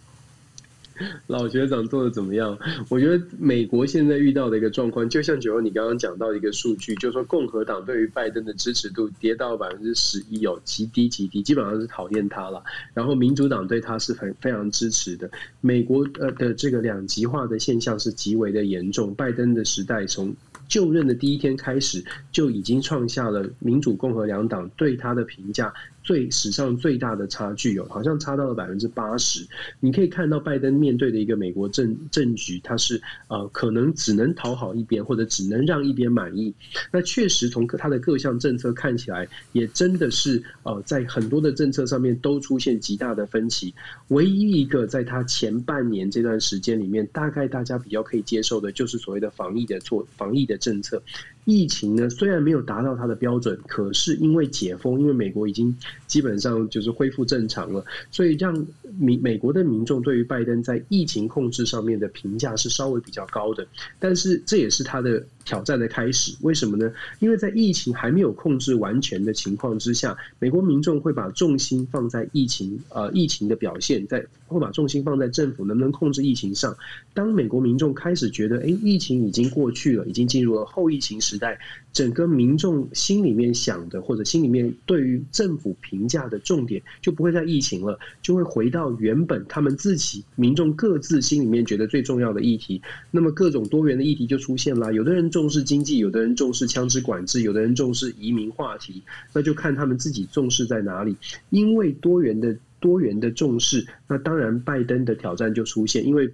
老学长做的怎么样？我觉得美国现在遇到的一个状况，就像九欧你刚刚讲到的一个数据，就是说共和党对于拜登的支持度跌到百分之十一有，极低极低，基本上是讨厌他了。然后民主党对他是很非常支持的。美国呃的这个两极化的现象是极为的严重。拜登的时代从就任的第一天开始，就已经创下了民主共和两党对他的评价。最史上最大的差距哦，好像差到了百分之八十。你可以看到拜登面对的一个美国政政局，他是呃可能只能讨好一边，或者只能让一边满意。那确实从他的各项政策看起来，也真的是呃在很多的政策上面都出现极大的分歧。唯一一个在他前半年这段时间里面，大概大家比较可以接受的，就是所谓的防疫的措防疫的政策。疫情呢，虽然没有达到它的标准，可是因为解封，因为美国已经基本上就是恢复正常了，所以让美美国的民众对于拜登在疫情控制上面的评价是稍微比较高的。但是这也是他的挑战的开始。为什么呢？因为在疫情还没有控制完全的情况之下，美国民众会把重心放在疫情呃疫情的表现，在会把重心放在政府能不能控制疫情上。当美国民众开始觉得，哎，疫情已经过去了，已经进入了后疫情。时代，整个民众心里面想的，或者心里面对于政府评价的重点，就不会在疫情了，就会回到原本他们自己民众各自心里面觉得最重要的议题。那么各种多元的议题就出现了，有的人重视经济，有的人重视枪支管制，有的人重视移民话题，那就看他们自己重视在哪里。因为多元的多元的重视，那当然拜登的挑战就出现，因为。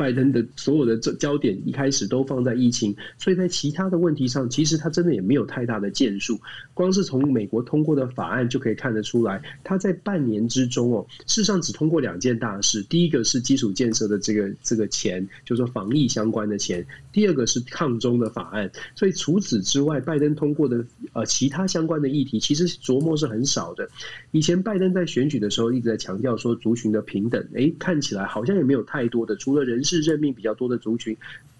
拜登的所有的这焦点一开始都放在疫情，所以在其他的问题上，其实他真的也没有太大的建树。光是从美国通过的法案就可以看得出来，他在半年之中哦，事实上只通过两件大事。第一个是基础建设的这个这个钱，就是说防疫相关的钱；第二个是抗中的法案。所以除此之外，拜登通过的呃其他相关的议题，其实琢磨是很少的。以前拜登在选举的时候一直在强调说族群的平等，诶，看起来好像也没有太多的，除了人事任命比较多的族群，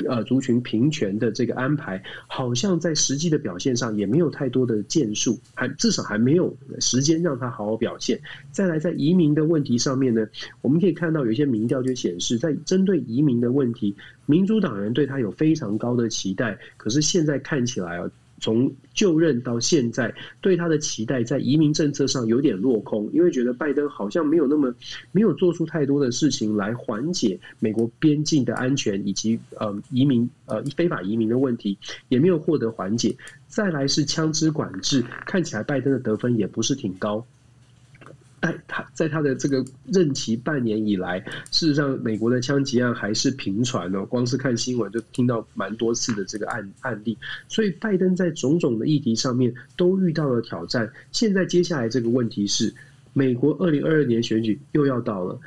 呃，族群平权的这个安排，好像在实际的表现上也没有太多的建树，还至少还没有时间让他好好表现。再来，在移民的问题上面呢，我们可以看到有一些民调就显示，在针对移民的问题，民主党人对他有非常高的期待，可是现在看起来啊。从就任到现在，对他的期待在移民政策上有点落空，因为觉得拜登好像没有那么没有做出太多的事情来缓解美国边境的安全以及呃移民呃非法移民的问题，也没有获得缓解。再来是枪支管制，看起来拜登的得分也不是挺高。在他在他的这个任期半年以来，事实上，美国的枪击案还是频传哦。光是看新闻就听到蛮多次的这个案案例，所以拜登在种种的议题上面都遇到了挑战。现在接下来这个问题是，美国二零二二年选举又要到了。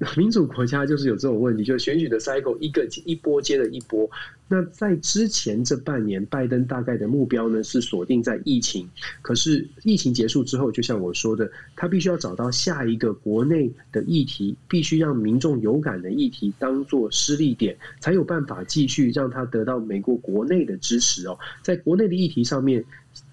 民主国家就是有这种问题，就是选举的 cycle 一个一波接着一波。那在之前这半年，拜登大概的目标呢是锁定在疫情。可是疫情结束之后，就像我说的，他必须要找到下一个国内的议题，必须让民众有感的议题当做失利点，才有办法继续让他得到美国国内的支持哦。在国内的议题上面。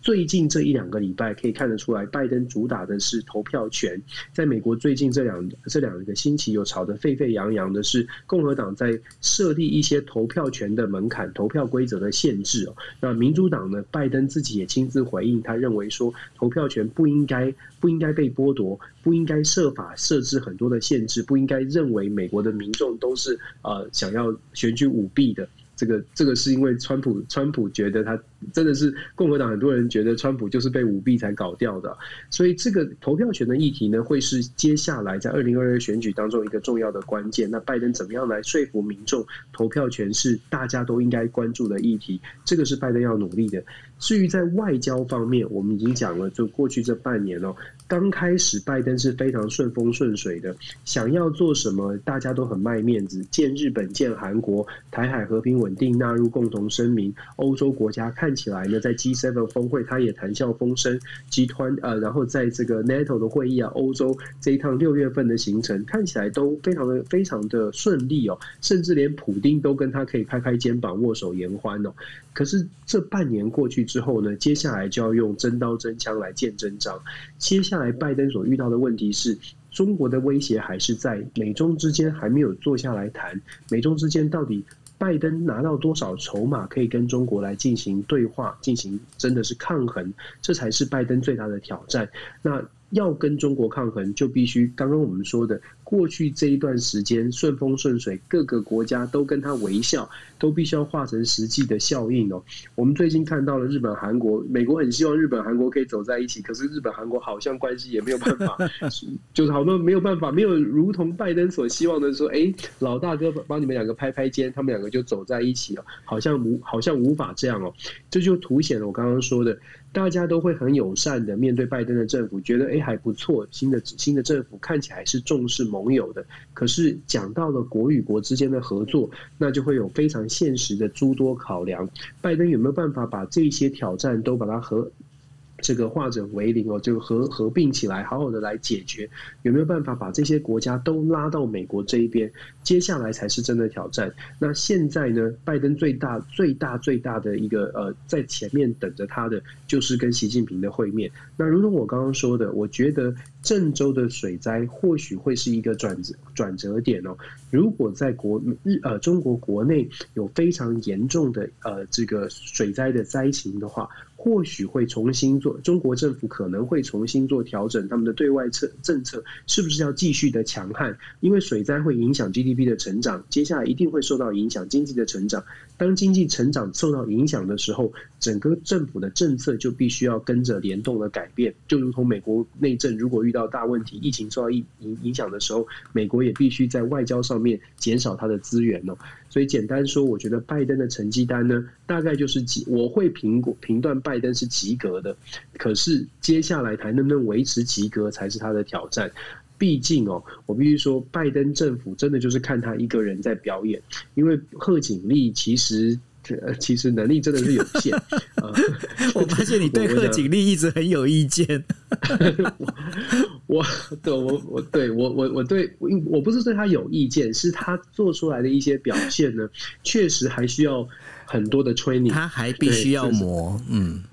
最近这一两个礼拜可以看得出来，拜登主打的是投票权。在美国最近这两这两个星期有吵得沸沸扬扬的是，共和党在设立一些投票权的门槛、投票规则的限制哦。那民主党呢，拜登自己也亲自回应，他认为说投票权不应该不应该被剥夺，不应该设法设置很多的限制，不应该认为美国的民众都是呃想要选举舞弊的。这个这个是因为川普，川普觉得他真的是共和党很多人觉得川普就是被舞弊才搞掉的，所以这个投票权的议题呢，会是接下来在二零二二选举当中一个重要的关键。那拜登怎么样来说服民众投票权是大家都应该关注的议题？这个是拜登要努力的。至于在外交方面，我们已经讲了，就过去这半年哦。刚开始，拜登是非常顺风顺水的，想要做什么，大家都很卖面子。见日本、见韩国，台海和平稳定纳入共同声明。欧洲国家看看起来呢，在 G7 峰会，他也谈笑风生。集团呃，然后在这个 NATO 的会议啊，欧洲这一趟六月份的行程，看起来都非常的非常的顺利哦，甚至连普丁都跟他可以拍拍肩膀、握手言欢哦。可是这半年过去之后呢，接下来就要用真刀真枪来见真章。接下来拜登所遇到的问题是，中国的威胁还是在，美中之间还没有坐下来谈，美中之间到底拜登拿到多少筹码可以跟中国来进行对话，进行真的是抗衡，这才是拜登最大的挑战。那要跟中国抗衡，就必须刚刚我们说的。过去这一段时间顺风顺水，各个国家都跟他微笑，都必须要化成实际的效应哦。我们最近看到了日本、韩国，美国很希望日本、韩国可以走在一起，可是日本、韩国好像关系也没有办法，就是好像没有办法，没有如同拜登所希望的说，哎，老大哥帮你们两个拍拍肩，他们两个就走在一起了，好像无好像无法这样哦。这就凸显了我刚刚说的，大家都会很友善的面对拜登的政府，觉得哎还不错，新的新的政府看起来是重视盟友的，可是讲到了国与国之间的合作，那就会有非常现实的诸多考量。拜登有没有办法把这些挑战都把它和？这个化整为零哦，就合合并起来，好好的来解决，有没有办法把这些国家都拉到美国这一边？接下来才是真的挑战。那现在呢，拜登最大、最大、最大的一个呃，在前面等着他的，就是跟习近平的会面。那如同我刚刚说的，我觉得郑州的水灾或许会是一个转折转折点哦。如果在国日呃中国国内有非常严重的呃这个水灾的灾情的话，或许会重新做，中国政府可能会重新做调整，他们的对外策政策是不是要继续的强悍？因为水灾会影响 GDP 的成长，接下来一定会受到影响经济的成长。当经济成长受到影响的时候，整个政府的政策就必须要跟着联动的改变。就如同美国内政如果遇到大问题，疫情受到影影影响的时候，美国也必须在外交上面减少它的资源哦。所以简单说，我觉得拜登的成绩单呢，大概就是及，我会评估评断拜登是及格的。可是接下来还能不能维持及格，才是他的挑战。毕竟哦，我必须说，拜登政府真的就是看他一个人在表演，因为贺锦丽其实其实能力真的是有限。呃、我发现你对贺锦丽一直很有意见。我对我我对我我我对我我不是对他有意见，是他做出来的一些表现呢，确实还需要很多的 training，他还必须要磨，嗯。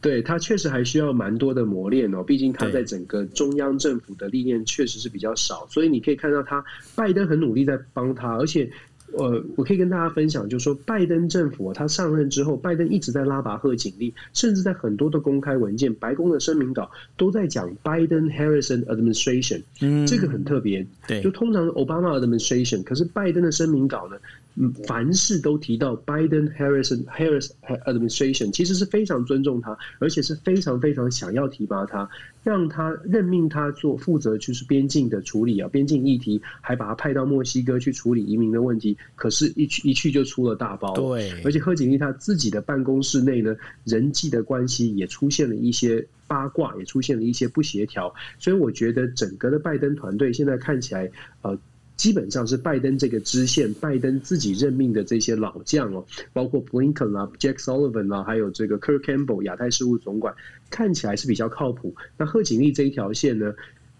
对，他确实还需要蛮多的磨练哦，毕竟他在整个中央政府的历练确实是比较少，所以你可以看到他拜登很努力在帮他，而且呃，我可以跟大家分享，就是说拜登政府他上任之后，拜登一直在拉拔贺锦丽，甚至在很多的公开文件、白宫的声明稿都在讲 Biden-Harrison administration，嗯，这个很特别，对，就通常 Obama administration，可是拜登的声明稿呢？嗯，凡事都提到 Biden Harrison Harris administration，其实是非常尊重他，而且是非常非常想要提拔他，让他任命他做负责就是边境的处理啊，边境议题，还把他派到墨西哥去处理移民的问题。可是，一去一去就出了大包。对，而且贺锦丽他自己的办公室内呢，人际的关系也出现了一些八卦，也出现了一些不协调。所以，我觉得整个的拜登团队现在看起来，呃。基本上是拜登这个支线，拜登自己任命的这些老将哦，包括 Blinken 啦、Jack Sullivan 啊，还有这个 Kirk Campbell 亚太事务总管，看起来是比较靠谱。那贺锦丽这一条线呢？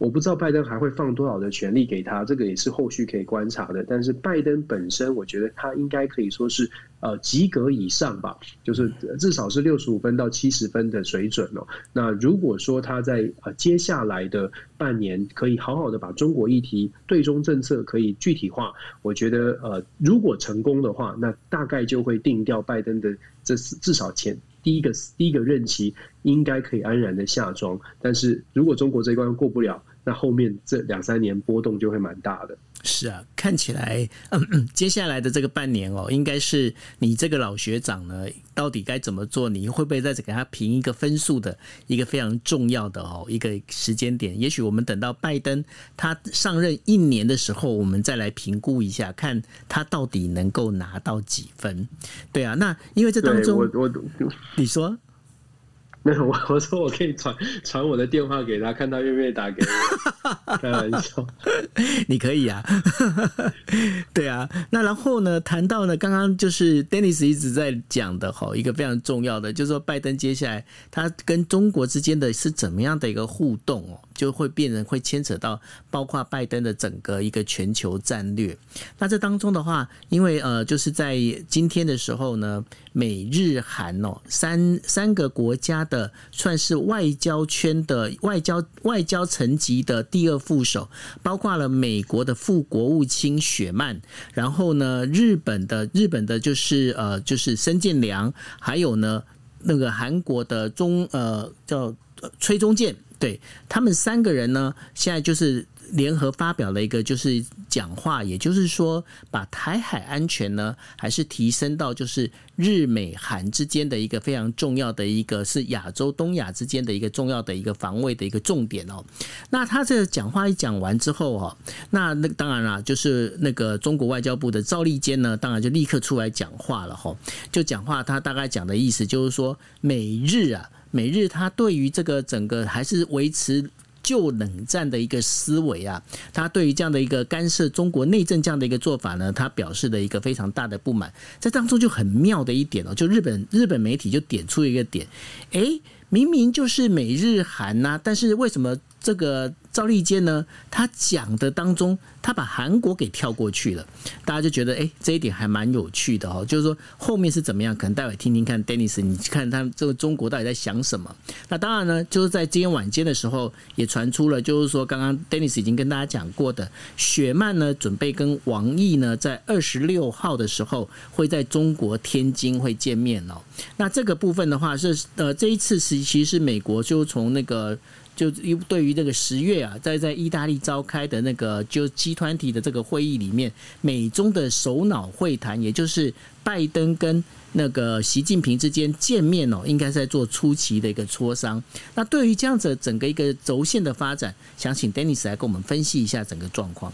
我不知道拜登还会放多少的权力给他，这个也是后续可以观察的。但是拜登本身，我觉得他应该可以说是呃及格以上吧，就是至少是六十五分到七十分的水准哦。那如果说他在呃接下来的半年可以好好的把中国议题对中政策可以具体化，我觉得呃如果成功的话，那大概就会定掉拜登的这至少前。第一个第一个任期应该可以安然的下庄，但是如果中国这一关过不了，那后面这两三年波动就会蛮大的。是啊，看起来，嗯嗯，接下来的这个半年哦，应该是你这个老学长呢，到底该怎么做？你会不会再给他评一个分数的一个非常重要的哦一个时间点？也许我们等到拜登他上任一年的时候，我们再来评估一下，看他到底能够拿到几分？对啊，那因为这当中，我我你说。没有，我 我说我可以传传我的电话给他，看他愿不愿意打给我。开玩笑，你可以啊。对啊，那然后呢？谈到呢，刚刚就是 Dennis 一直在讲的哈，一个非常重要的，就是说拜登接下来他跟中国之间的是怎么样的一个互动哦，就会变成会牵扯到包括拜登的整个一个全球战略。那这当中的话，因为呃，就是在今天的时候呢，美日韩哦三三个国家的。算是外交圈的外交外交层级的第二副手，包括了美国的副国务卿雪曼，然后呢，日本的日本的就是呃就是申建良，还有呢那个韩国的中呃叫崔中建，对他们三个人呢，现在就是。联合发表了一个就是讲话，也就是说，把台海安全呢，还是提升到就是日美韩之间的一个非常重要的一个是亚洲东亚之间的一个重要的一个防卫的一个重点哦。那他这个讲话一讲完之后哦，那那当然啦，就是那个中国外交部的赵立坚呢，当然就立刻出来讲话了哈，就讲话他大概讲的意思就是说，美日啊，美日他对于这个整个还是维持。旧冷战的一个思维啊，他对于这样的一个干涉中国内政这样的一个做法呢，他表示的一个非常大的不满。在当中就很妙的一点哦，就日本日本媒体就点出一个点，诶。明明就是美日韩呐、但是为什么这个？赵立坚呢，他讲的当中，他把韩国给跳过去了，大家就觉得哎、这一点还蛮有趣的哦。就是说后面是怎么样，可能待会听听看，Dennis，你看他这个中国到底在想什么？那当然呢，就是在今天晚间的时候，也传出了，就是说刚刚 Dennis 已经跟大家讲过的，雪曼呢准备跟王毅呢在二十六号的时候会在中国天津会见面哦。那这个部分的话是呃，这一次是其实是美国就从那个。就对于这个十月啊，在在意大利召开的那个就集团体的这个会议里面，美中的首脑会谈，也就是拜登跟那个习近平之间见面哦，应该在做初期的一个磋商。那对于这样子整个一个轴线的发展，想请 Dennis 来跟我们分析一下整个状况。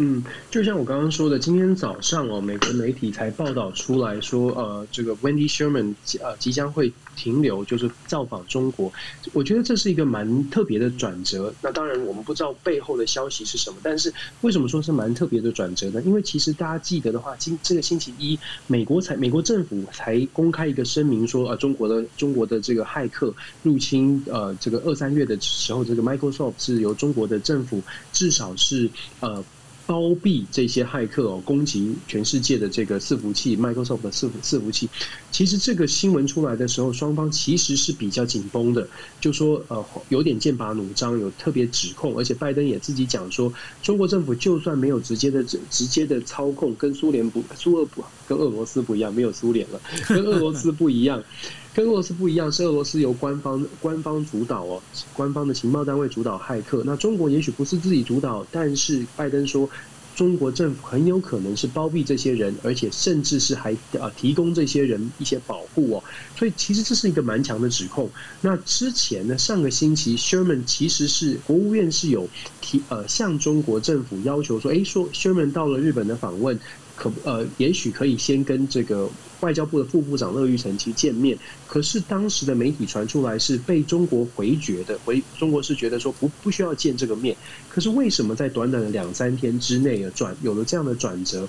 嗯，就像我刚刚说的，今天早上哦，美国媒体才报道出来说，呃，这个 Wendy Sherman 呃即将会停留，就是造访中国。我觉得这是一个蛮特别的转折。那当然，我们不知道背后的消息是什么，但是为什么说是蛮特别的转折呢？因为其实大家记得的话，今这个星期一，美国才美国政府才公开一个声明说，呃，中国的中国的这个骇客入侵，呃，这个二三月的时候，这个 Microsoft 是由中国的政府至少是呃。包庇这些骇客哦，攻击全世界的这个伺服器，Microsoft 的伺服伺服器。其实这个新闻出来的时候，双方其实是比较紧绷的，就说呃有点剑拔弩张，有特别指控。而且拜登也自己讲说，中国政府就算没有直接的直接的操控，跟苏联不苏俄不跟俄罗斯不一样，没有苏联了，跟俄罗斯不一样。跟俄罗斯不一样，是俄罗斯由官方官方主导哦，官方的情报单位主导骇客。那中国也许不是自己主导，但是拜登说，中国政府很有可能是包庇这些人，而且甚至是还呃提供这些人一些保护哦。所以其实这是一个蛮强的指控。那之前呢，上个星期，Sherman 其实是国务院是有提呃向中国政府要求说，哎，说 Sherman 到了日本的访问。可呃，也许可以先跟这个外交部的副部长乐玉成去见面。可是当时的媒体传出来是被中国回绝的，回中国是觉得说不不需要见这个面。可是为什么在短短的两三天之内啊转有了这样的转折？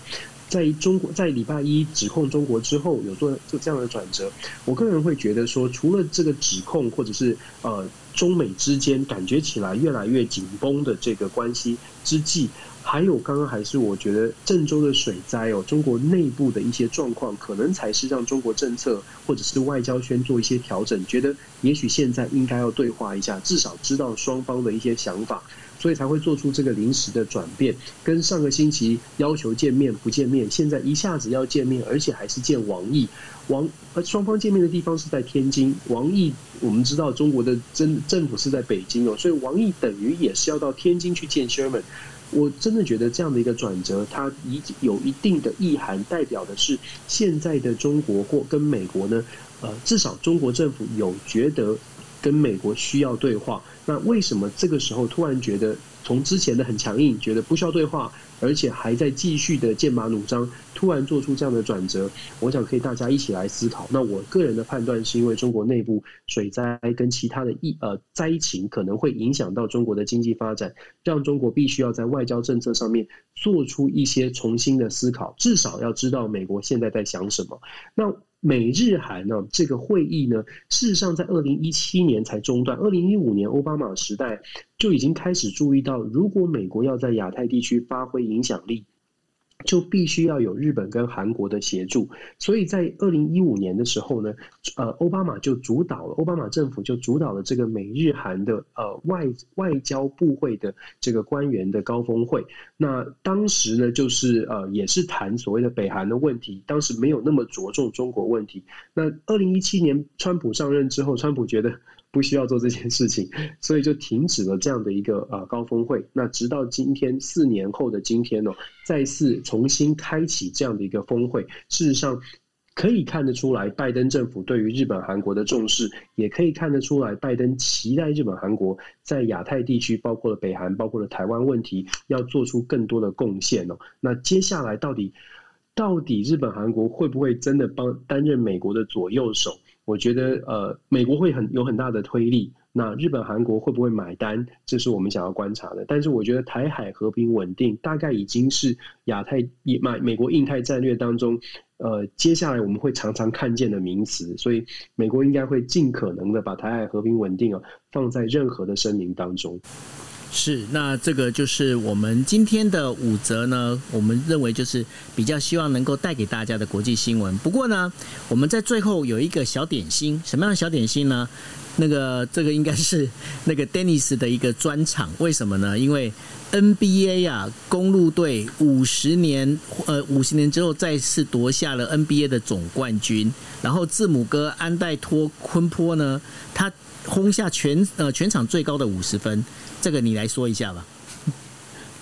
在中国在礼拜一指控中国之后有做做这样的转折？我个人会觉得说，除了这个指控，或者是呃中美之间感觉起来越来越紧绷的这个关系之际。还有，刚刚还是我觉得郑州的水灾哦，中国内部的一些状况，可能才是让中国政策或者是外交圈做一些调整，觉得也许现在应该要对话一下，至少知道双方的一些想法，所以才会做出这个临时的转变。跟上个星期要求见面不见面，现在一下子要见面，而且还是见王毅。王呃，双方见面的地方是在天津，王毅我们知道中国的政政府是在北京哦，所以王毅等于也是要到天津去见 Sherman。我真的觉得这样的一个转折，它一有一定的意涵，代表的是现在的中国或跟美国呢，呃，至少中国政府有觉得跟美国需要对话。那为什么这个时候突然觉得从之前的很强硬，觉得不需要对话？而且还在继续的剑拔弩张，突然做出这样的转折，我想可以大家一起来思考。那我个人的判断是因为中国内部水灾跟其他的疫呃灾情可能会影响到中国的经济发展，让中国必须要在外交政策上面做出一些重新的思考，至少要知道美国现在在想什么。那美日韩呢这个会议呢，事实上在二零一七年才中断，二零一五年奥巴马时代就已经开始注意到，如果美国要在亚太地区发挥影响力。就必须要有日本跟韩国的协助，所以在二零一五年的时候呢，呃，奥巴马就主导了，奥巴马政府就主导了这个美日韩的呃外外交部会的这个官员的高峰会。那当时呢，就是呃也是谈所谓的北韩的问题，当时没有那么着重中国问题。那二零一七年川普上任之后，川普觉得。不需要做这件事情，所以就停止了这样的一个呃高峰会。那直到今天四年后的今天呢，再次重新开启这样的一个峰会。事实上，可以看得出来，拜登政府对于日本、韩国的重视，也可以看得出来，拜登期待日本、韩国在亚太地区，包括了北韩、包括了台湾问题，要做出更多的贡献哦。那接下来到底到底日本、韩国会不会真的帮担任美国的左右手？我觉得呃，美国会很有很大的推力，那日本、韩国会不会买单？这是我们想要观察的。但是我觉得台海和平稳定大概已经是亚太美美国印太战略当中呃接下来我们会常常看见的名词。所以美国应该会尽可能的把台海和平稳定啊放在任何的声明当中。是，那这个就是我们今天的五则呢，我们认为就是比较希望能够带给大家的国际新闻。不过呢，我们在最后有一个小点心，什么样的小点心呢？那个这个应该是那个 Dennis 的一个专场，为什么呢？因为 NBA 啊，公路队五十年呃五十年之后再次夺下了 NBA 的总冠军，然后字母哥安代托昆坡呢，他轰下全呃全场最高的五十分。这个你来说一下吧。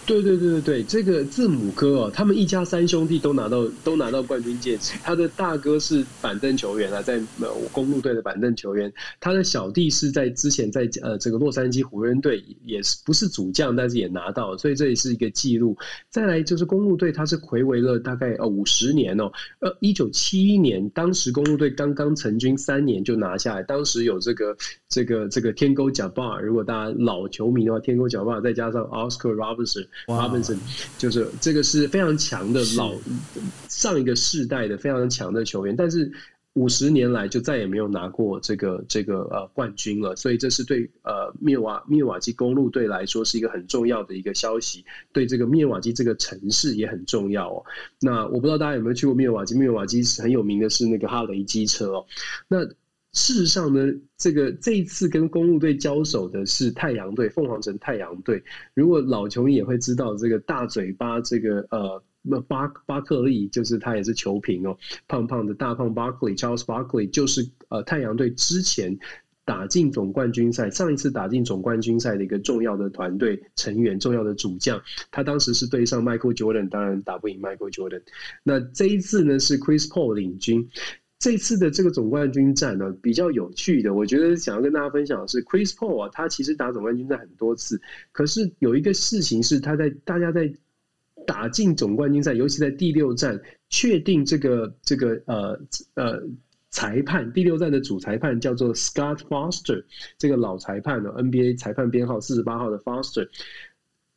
对对对对对，这个字母哥哦，他们一家三兄弟都拿到都拿到冠军戒指。他的大哥是板凳球员啊，在呃公路队的板凳球员。他的小弟是在之前在呃这个洛杉矶湖人队也是不是主将，但是也拿到，所以这也是一个记录。再来就是公路队，他是睽违了大概呃五十年哦，呃一九七一年，当时公路队刚刚成军三年就拿下来，当时有这个这个这个天勾贾巴，如果大家老球迷的话，天勾贾巴再加上 Oscar Robertson。华本森就是这个是非常强的老上一个世代的非常强的球员，但是五十年来就再也没有拿过这个这个呃冠军了，所以这是对呃密瓦密瓦基公路队来说是一个很重要的一个消息，对这个密瓦基这个城市也很重要哦。那我不知道大家有没有去过密瓦基，密瓦基是很有名的是那个哈雷机车哦，那。事实上呢，这个这一次跟公鹿队交手的是太阳队，凤凰城太阳队。如果老球迷也会知道，这个大嘴巴，这个呃，那巴巴克利就是他也是球评哦，胖胖的大胖巴克利，Charles Barkley 就是呃太阳队之前打进总冠军赛，上一次打进总冠军赛的一个重要的团队成员，重要的主将。他当时是对上 Michael Jordan，当然打不赢 Michael Jordan。那这一次呢，是 Chris Paul 领军。这次的这个总冠军战呢，比较有趣的，我觉得想要跟大家分享的是，Chris Paul 啊，他其实打总冠军战很多次，可是有一个事情是，他在大家在打进总冠军赛，尤其在第六战确定这个这个呃呃裁判，第六战的主裁判叫做 Scott Foster，这个老裁判呢，NBA 裁判编号四十八号的 Foster。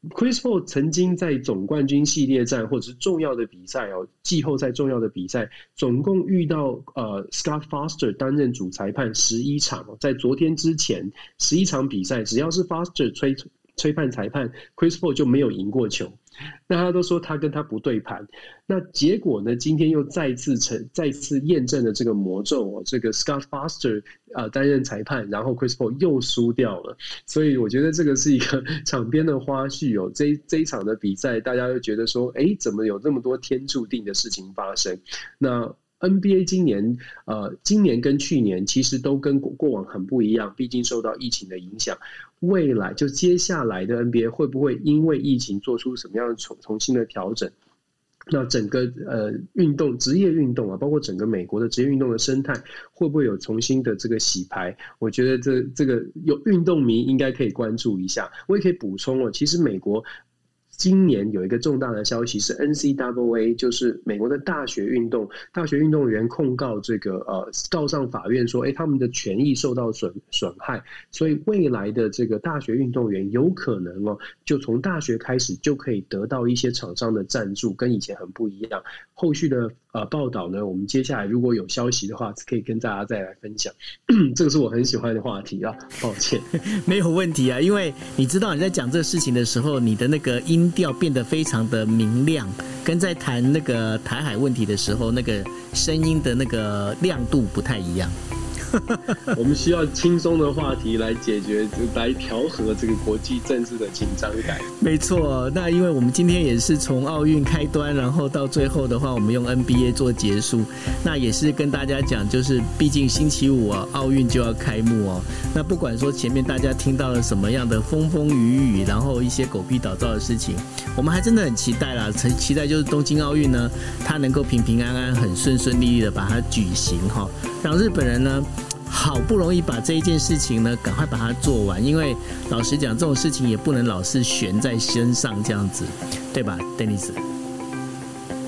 Chris Paul 曾经在总冠军系列战或者是重要的比赛哦，季后赛重要的比赛，总共遇到呃 Scott Foster 担任主裁判十一场，在昨天之前十一场比赛，只要是 Foster 吹吹判裁判，Chris Paul 就没有赢过球。那他都说他跟他不对盘，那结果呢？今天又再次成再次验证了这个魔咒哦。这个 Scott Foster 啊、呃、担任裁判，然后 Chris Paul 又输掉了。所以我觉得这个是一个场边的花絮哦。这这一场的比赛，大家又觉得说，哎，怎么有那么多天注定的事情发生？那。NBA 今年，呃，今年跟去年其实都跟过过往很不一样，毕竟受到疫情的影响。未来就接下来的 NBA 会不会因为疫情做出什么样的重重新的调整？那整个呃运动职业运动啊，包括整个美国的职业运动的生态，会不会有重新的这个洗牌？我觉得这这个有运动迷应该可以关注一下。我也可以补充哦，其实美国。今年有一个重大的消息是 NCAA，就是美国的大学运动，大学运动员控告这个呃告上法院说，哎，他们的权益受到损损害，所以未来的这个大学运动员有可能哦，就从大学开始就可以得到一些厂商的赞助，跟以前很不一样。后续的呃报道呢，我们接下来如果有消息的话，可以跟大家再来分享。这个是我很喜欢的话题啊，抱歉，没有问题啊，因为你知道你在讲这个事情的时候，你的那个音调变得非常的明亮，跟在谈那个台海问题的时候，那个声音的那个亮度不太一样。我们需要轻松的话题来解决，来调和这个国际政治的紧张感。没错，那因为我们今天也是从奥运开端，然后到最后的话，我们用 NBA 做结束。那也是跟大家讲，就是毕竟星期五啊，奥运就要开幕哦。那不管说前面大家听到了什么样的风风雨雨，然后一些狗屁倒灶的事情，我们还真的很期待啦，很期待就是东京奥运呢，它能够平平安安、很顺顺利利的把它举行哈，让日本人呢。好不容易把这一件事情呢，赶快把它做完，因为老实讲，这种事情也不能老是悬在身上这样子，对吧，Dennis？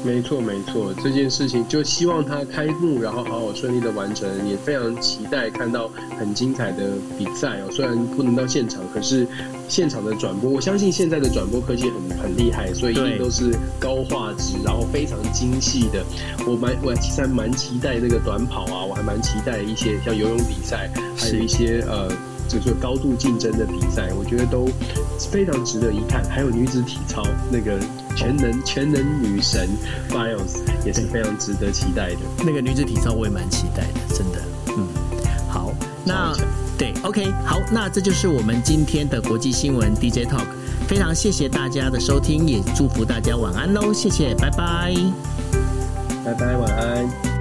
没错，没错，这件事情就希望他开幕，然后好好顺利的完成，也非常期待看到很精彩的比赛哦。虽然不能到现场，可是现场的转播，我相信现在的转播科技很很厉害，所以一定都是高画质，然后非常精细的。我蛮我其实还蛮期待那个短跑啊，我还蛮期待一些像游泳比赛，还有一些呃。就是高度竞争的比赛，我觉得都非常值得一看。还有女子体操那个全能全能女神 Biles 也是非常值得期待的。那个女子体操我也蛮期待的，真的。嗯，好，那对，OK，好，那这就是我们今天的国际新闻 DJ Talk。非常谢谢大家的收听，也祝福大家晚安喽，谢谢，拜拜，拜拜，晚安。